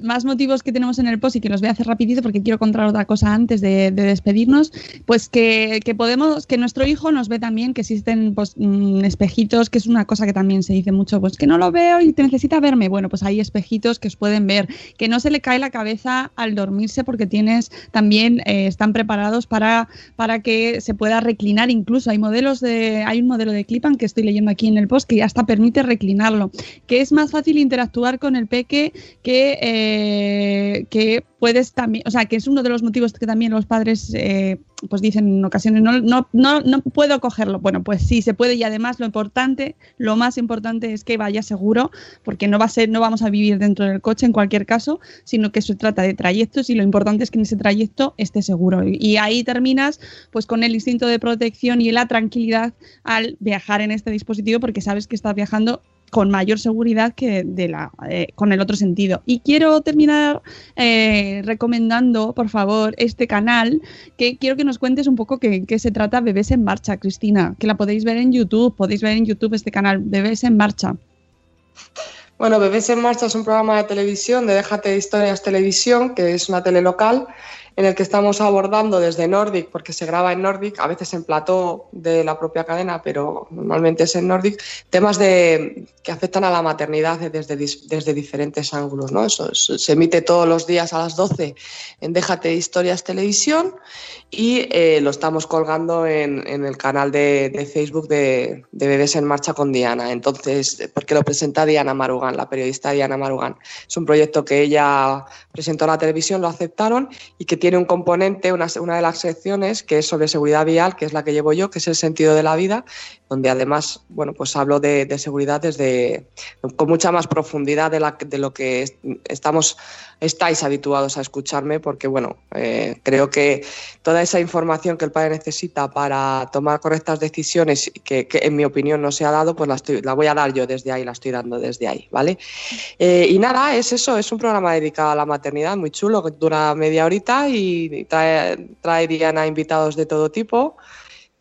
[SPEAKER 1] más motivos que tenemos en el post y que los voy a hacer rapidito porque quiero contar otra cosa antes de, de despedirnos, pues que, podemos, que nuestro hijo nos ve también, que existen pues, mm, espejitos, que es una cosa que también se dice mucho, pues que no lo veo y te necesita verme. Bueno, pues hay espejitos que os pueden ver, que no se le cae la cabeza al dormirse porque tienes también, eh, están preparados para, para que se pueda reclinar incluso. Hay modelos de, hay un modelo de Clipan que estoy leyendo aquí en el post que hasta permite reclinarlo, que es más fácil interactuar con el peque que, eh, que puedes también, o sea, que es uno de los motivos que también los padres eh, pues dicen en ocasiones, no, no, no, no puedo cogerlo. Bueno, pues sí, se puede y además lo importante, lo más importante es que vaya seguro, porque no va a ser, no vamos a vivir dentro del coche en cualquier caso, sino que se trata de trayectos y lo importante es que en ese trayecto esté seguro. Y, ahí terminas pues con el instinto de protección y la tranquilidad al viajar en este dispositivo porque sabes que estás viajando con mayor seguridad que de la, eh, con el otro sentido. Y quiero terminar eh, recomendando, por favor, este canal, que quiero que nos cuentes un poco qué qué se trata Bebés en Marcha, Cristina, que la podéis ver en YouTube, podéis ver en YouTube este canal, Bebés en Marcha.
[SPEAKER 2] Bueno, Bebés en Marcha es un programa de televisión de Déjate de Historias Televisión, que es una tele local, en el que estamos abordando desde Nordic, porque se graba en Nordic, a veces en plató de la propia cadena, pero normalmente es en Nordic, temas de, que afectan a la maternidad desde, desde diferentes ángulos. ¿no? Eso, eso se emite todos los días a las 12 en Déjate Historias Televisión y eh, lo estamos colgando en, en el canal de, de Facebook de, de Bebés en Marcha con Diana. Entonces, porque lo presenta Diana Marugan, la periodista Diana Marugan. Es un proyecto que ella presentó a la televisión, lo aceptaron y que tiene un componente, una, una de las secciones que es sobre seguridad vial, que es la que llevo yo, que es el sentido de la vida, donde además, bueno, pues hablo de, de seguridad desde con mucha más profundidad de, la, de lo que est- estamos estáis habituados a escucharme, porque bueno, eh, creo que toda esa información que el padre necesita para tomar correctas decisiones, que, en mi opinión no se ha dado, pues la, estoy, la voy a dar yo desde ahí, la estoy dando desde ahí, ¿vale? Eh, y nada, es eso, es un programa dedicado a la maternidad, muy chulo, que dura media horita y, y trae, trae Diana invitados de todo tipo.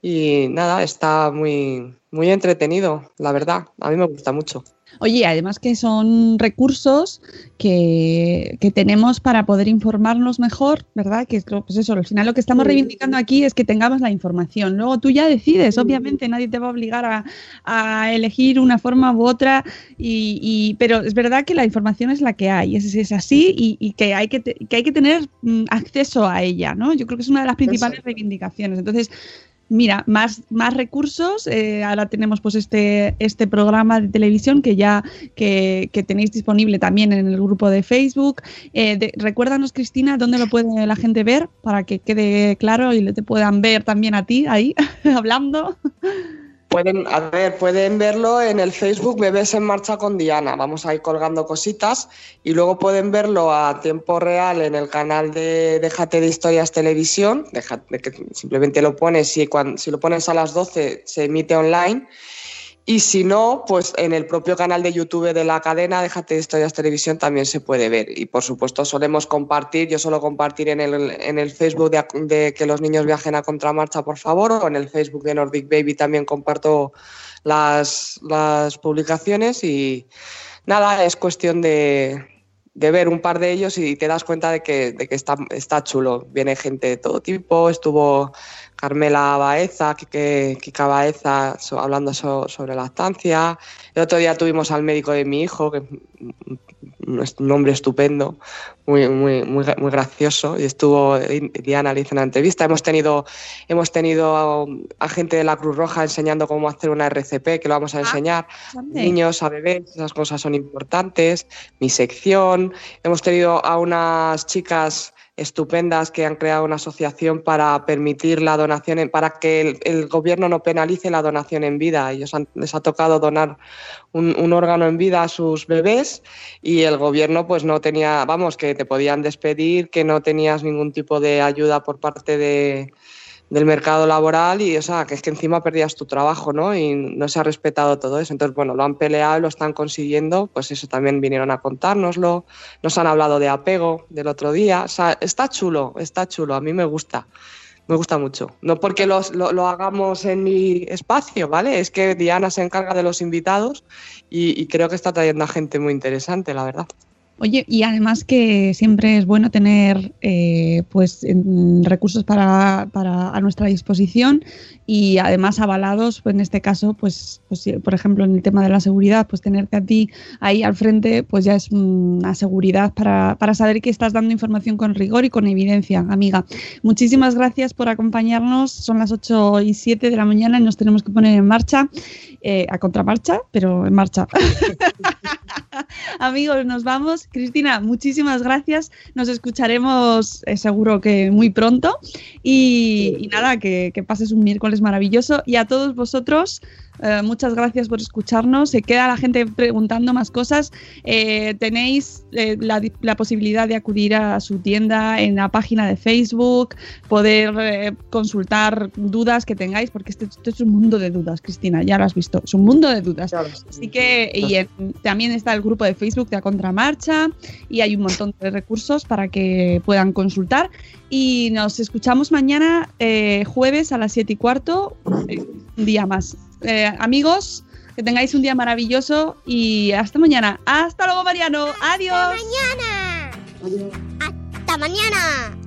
[SPEAKER 2] Y nada, está muy, muy entretenido, la verdad. A mí me gusta mucho.
[SPEAKER 1] Oye, además que son recursos que, que tenemos para poder informarnos mejor, ¿verdad? Que es lo- pues eso, al final lo que estamos reivindicando aquí es que tengamos la información. Luego tú ya decides, obviamente, nadie te va a obligar a, a elegir una forma u otra, y, y- pero es verdad que la información es la que hay, es, es así y, y que, hay que, te- que hay que tener mm, acceso a ella, ¿no? Yo creo que es una de las principales reivindicaciones. Entonces, Mira, más, más recursos. eh, ahora tenemos pues este, este programa de televisión que ya que, que tenéis disponible también en el grupo de Facebook. Eh, de- recuérdanos, Cristina, dónde lo puede la gente ver para que quede claro y te puedan ver también a ti ahí hablando.
[SPEAKER 2] Pueden, a ver, pueden verlo en el Facebook Bebés en Marcha con Diana. Vamos a ir colgando cositas y luego pueden verlo a tiempo real en el canal de Déjate de Historias Televisión. Déjate, que simplemente lo pones y cuando, si lo pones a las 12 se emite online. Y si no, pues en el propio canal de YouTube de la cadena Déjate de Historias Televisión también se puede ver. Y por supuesto solemos compartir, yo suelo compartir en el, en el Facebook de, de que los niños viajen a contramarcha, por favor, o en el Facebook de Nordic Baby también comparto las, las publicaciones y nada, es cuestión de, de ver un par de ellos y te das cuenta de que, de que está, está chulo. Viene gente de todo tipo, estuvo Carmela Baeza, Kike- Kika Baeza, so- hablando so- sobre lactancia. El otro día tuvimos al médico de mi hijo, que es un hombre estupendo, muy, muy, muy, muy gracioso, y estuvo, Diana le hizo una entrevista. Hemos tenido, hemos tenido a gente de la Cruz Roja enseñando cómo hacer una RCP, que lo vamos a enseñar a niños, a bebés, esas cosas son importantes. Mi sección, hemos tenido a unas chicas estupendas que han creado una asociación para permitir la donación, para que el, gobierno no penalice la donación en vida. Ellos han- les ha tocado donar un órgano en vida a sus bebés y el gobierno pues no tenía, vamos, que te podían despedir, que no tenías ningún tipo de ayuda por parte de, del mercado laboral y, o sea, que es que encima perdías tu trabajo, ¿no? Y no se ha respetado todo eso. Entonces, bueno, lo han peleado lo están consiguiendo, pues eso también vinieron a contárnoslo. Nos han hablado de apego del otro día. O sea, está chulo, está chulo, a mí me gusta. Me gusta mucho. No porque los- lo, lo hagamos en mi espacio, ¿vale? Es que Diana se encarga de los invitados y creo que está trayendo a gente muy interesante, la verdad.
[SPEAKER 1] Oye, y además que siempre es bueno tener eh, pues recursos para, para a nuestra disposición y además avalados, pues en este caso, pues, pues por ejemplo, en el tema de la seguridad, pues tenerte a ti ahí al frente, pues ya es una seguridad para, para saber que estás dando información con rigor y con evidencia, amiga. Muchísimas gracias por acompañarnos. Son las 8 y 7 de la mañana y nos tenemos que poner en marcha, eh, a contramarcha, pero en marcha. Amigos, nos vamos. Cristina, muchísimas gracias. Nos escucharemos eh, seguro que muy pronto. Y, nada, que pases un miércoles maravilloso. Y a todos vosotros, eh, muchas gracias por escucharnos. Se queda la gente preguntando más cosas. Eh, tenéis eh, la, la posibilidad de acudir a su tienda en la página de Facebook, poder eh, consultar dudas que tengáis, porque este, esto es un mundo de dudas, Cristina, ya lo has visto. Es un mundo de dudas. Así que y en- también está el grupo de Facebook de A Contramarcha y hay un montón de recursos para que puedan consultar. Y nos escuchamos mañana, eh, jueves a las 7 y cuarto, un día más. Eh, amigos, que tengáis un día maravilloso y hasta mañana. Hasta luego, Mariano. Adiós.
[SPEAKER 4] Hasta mañana. Hasta mañana.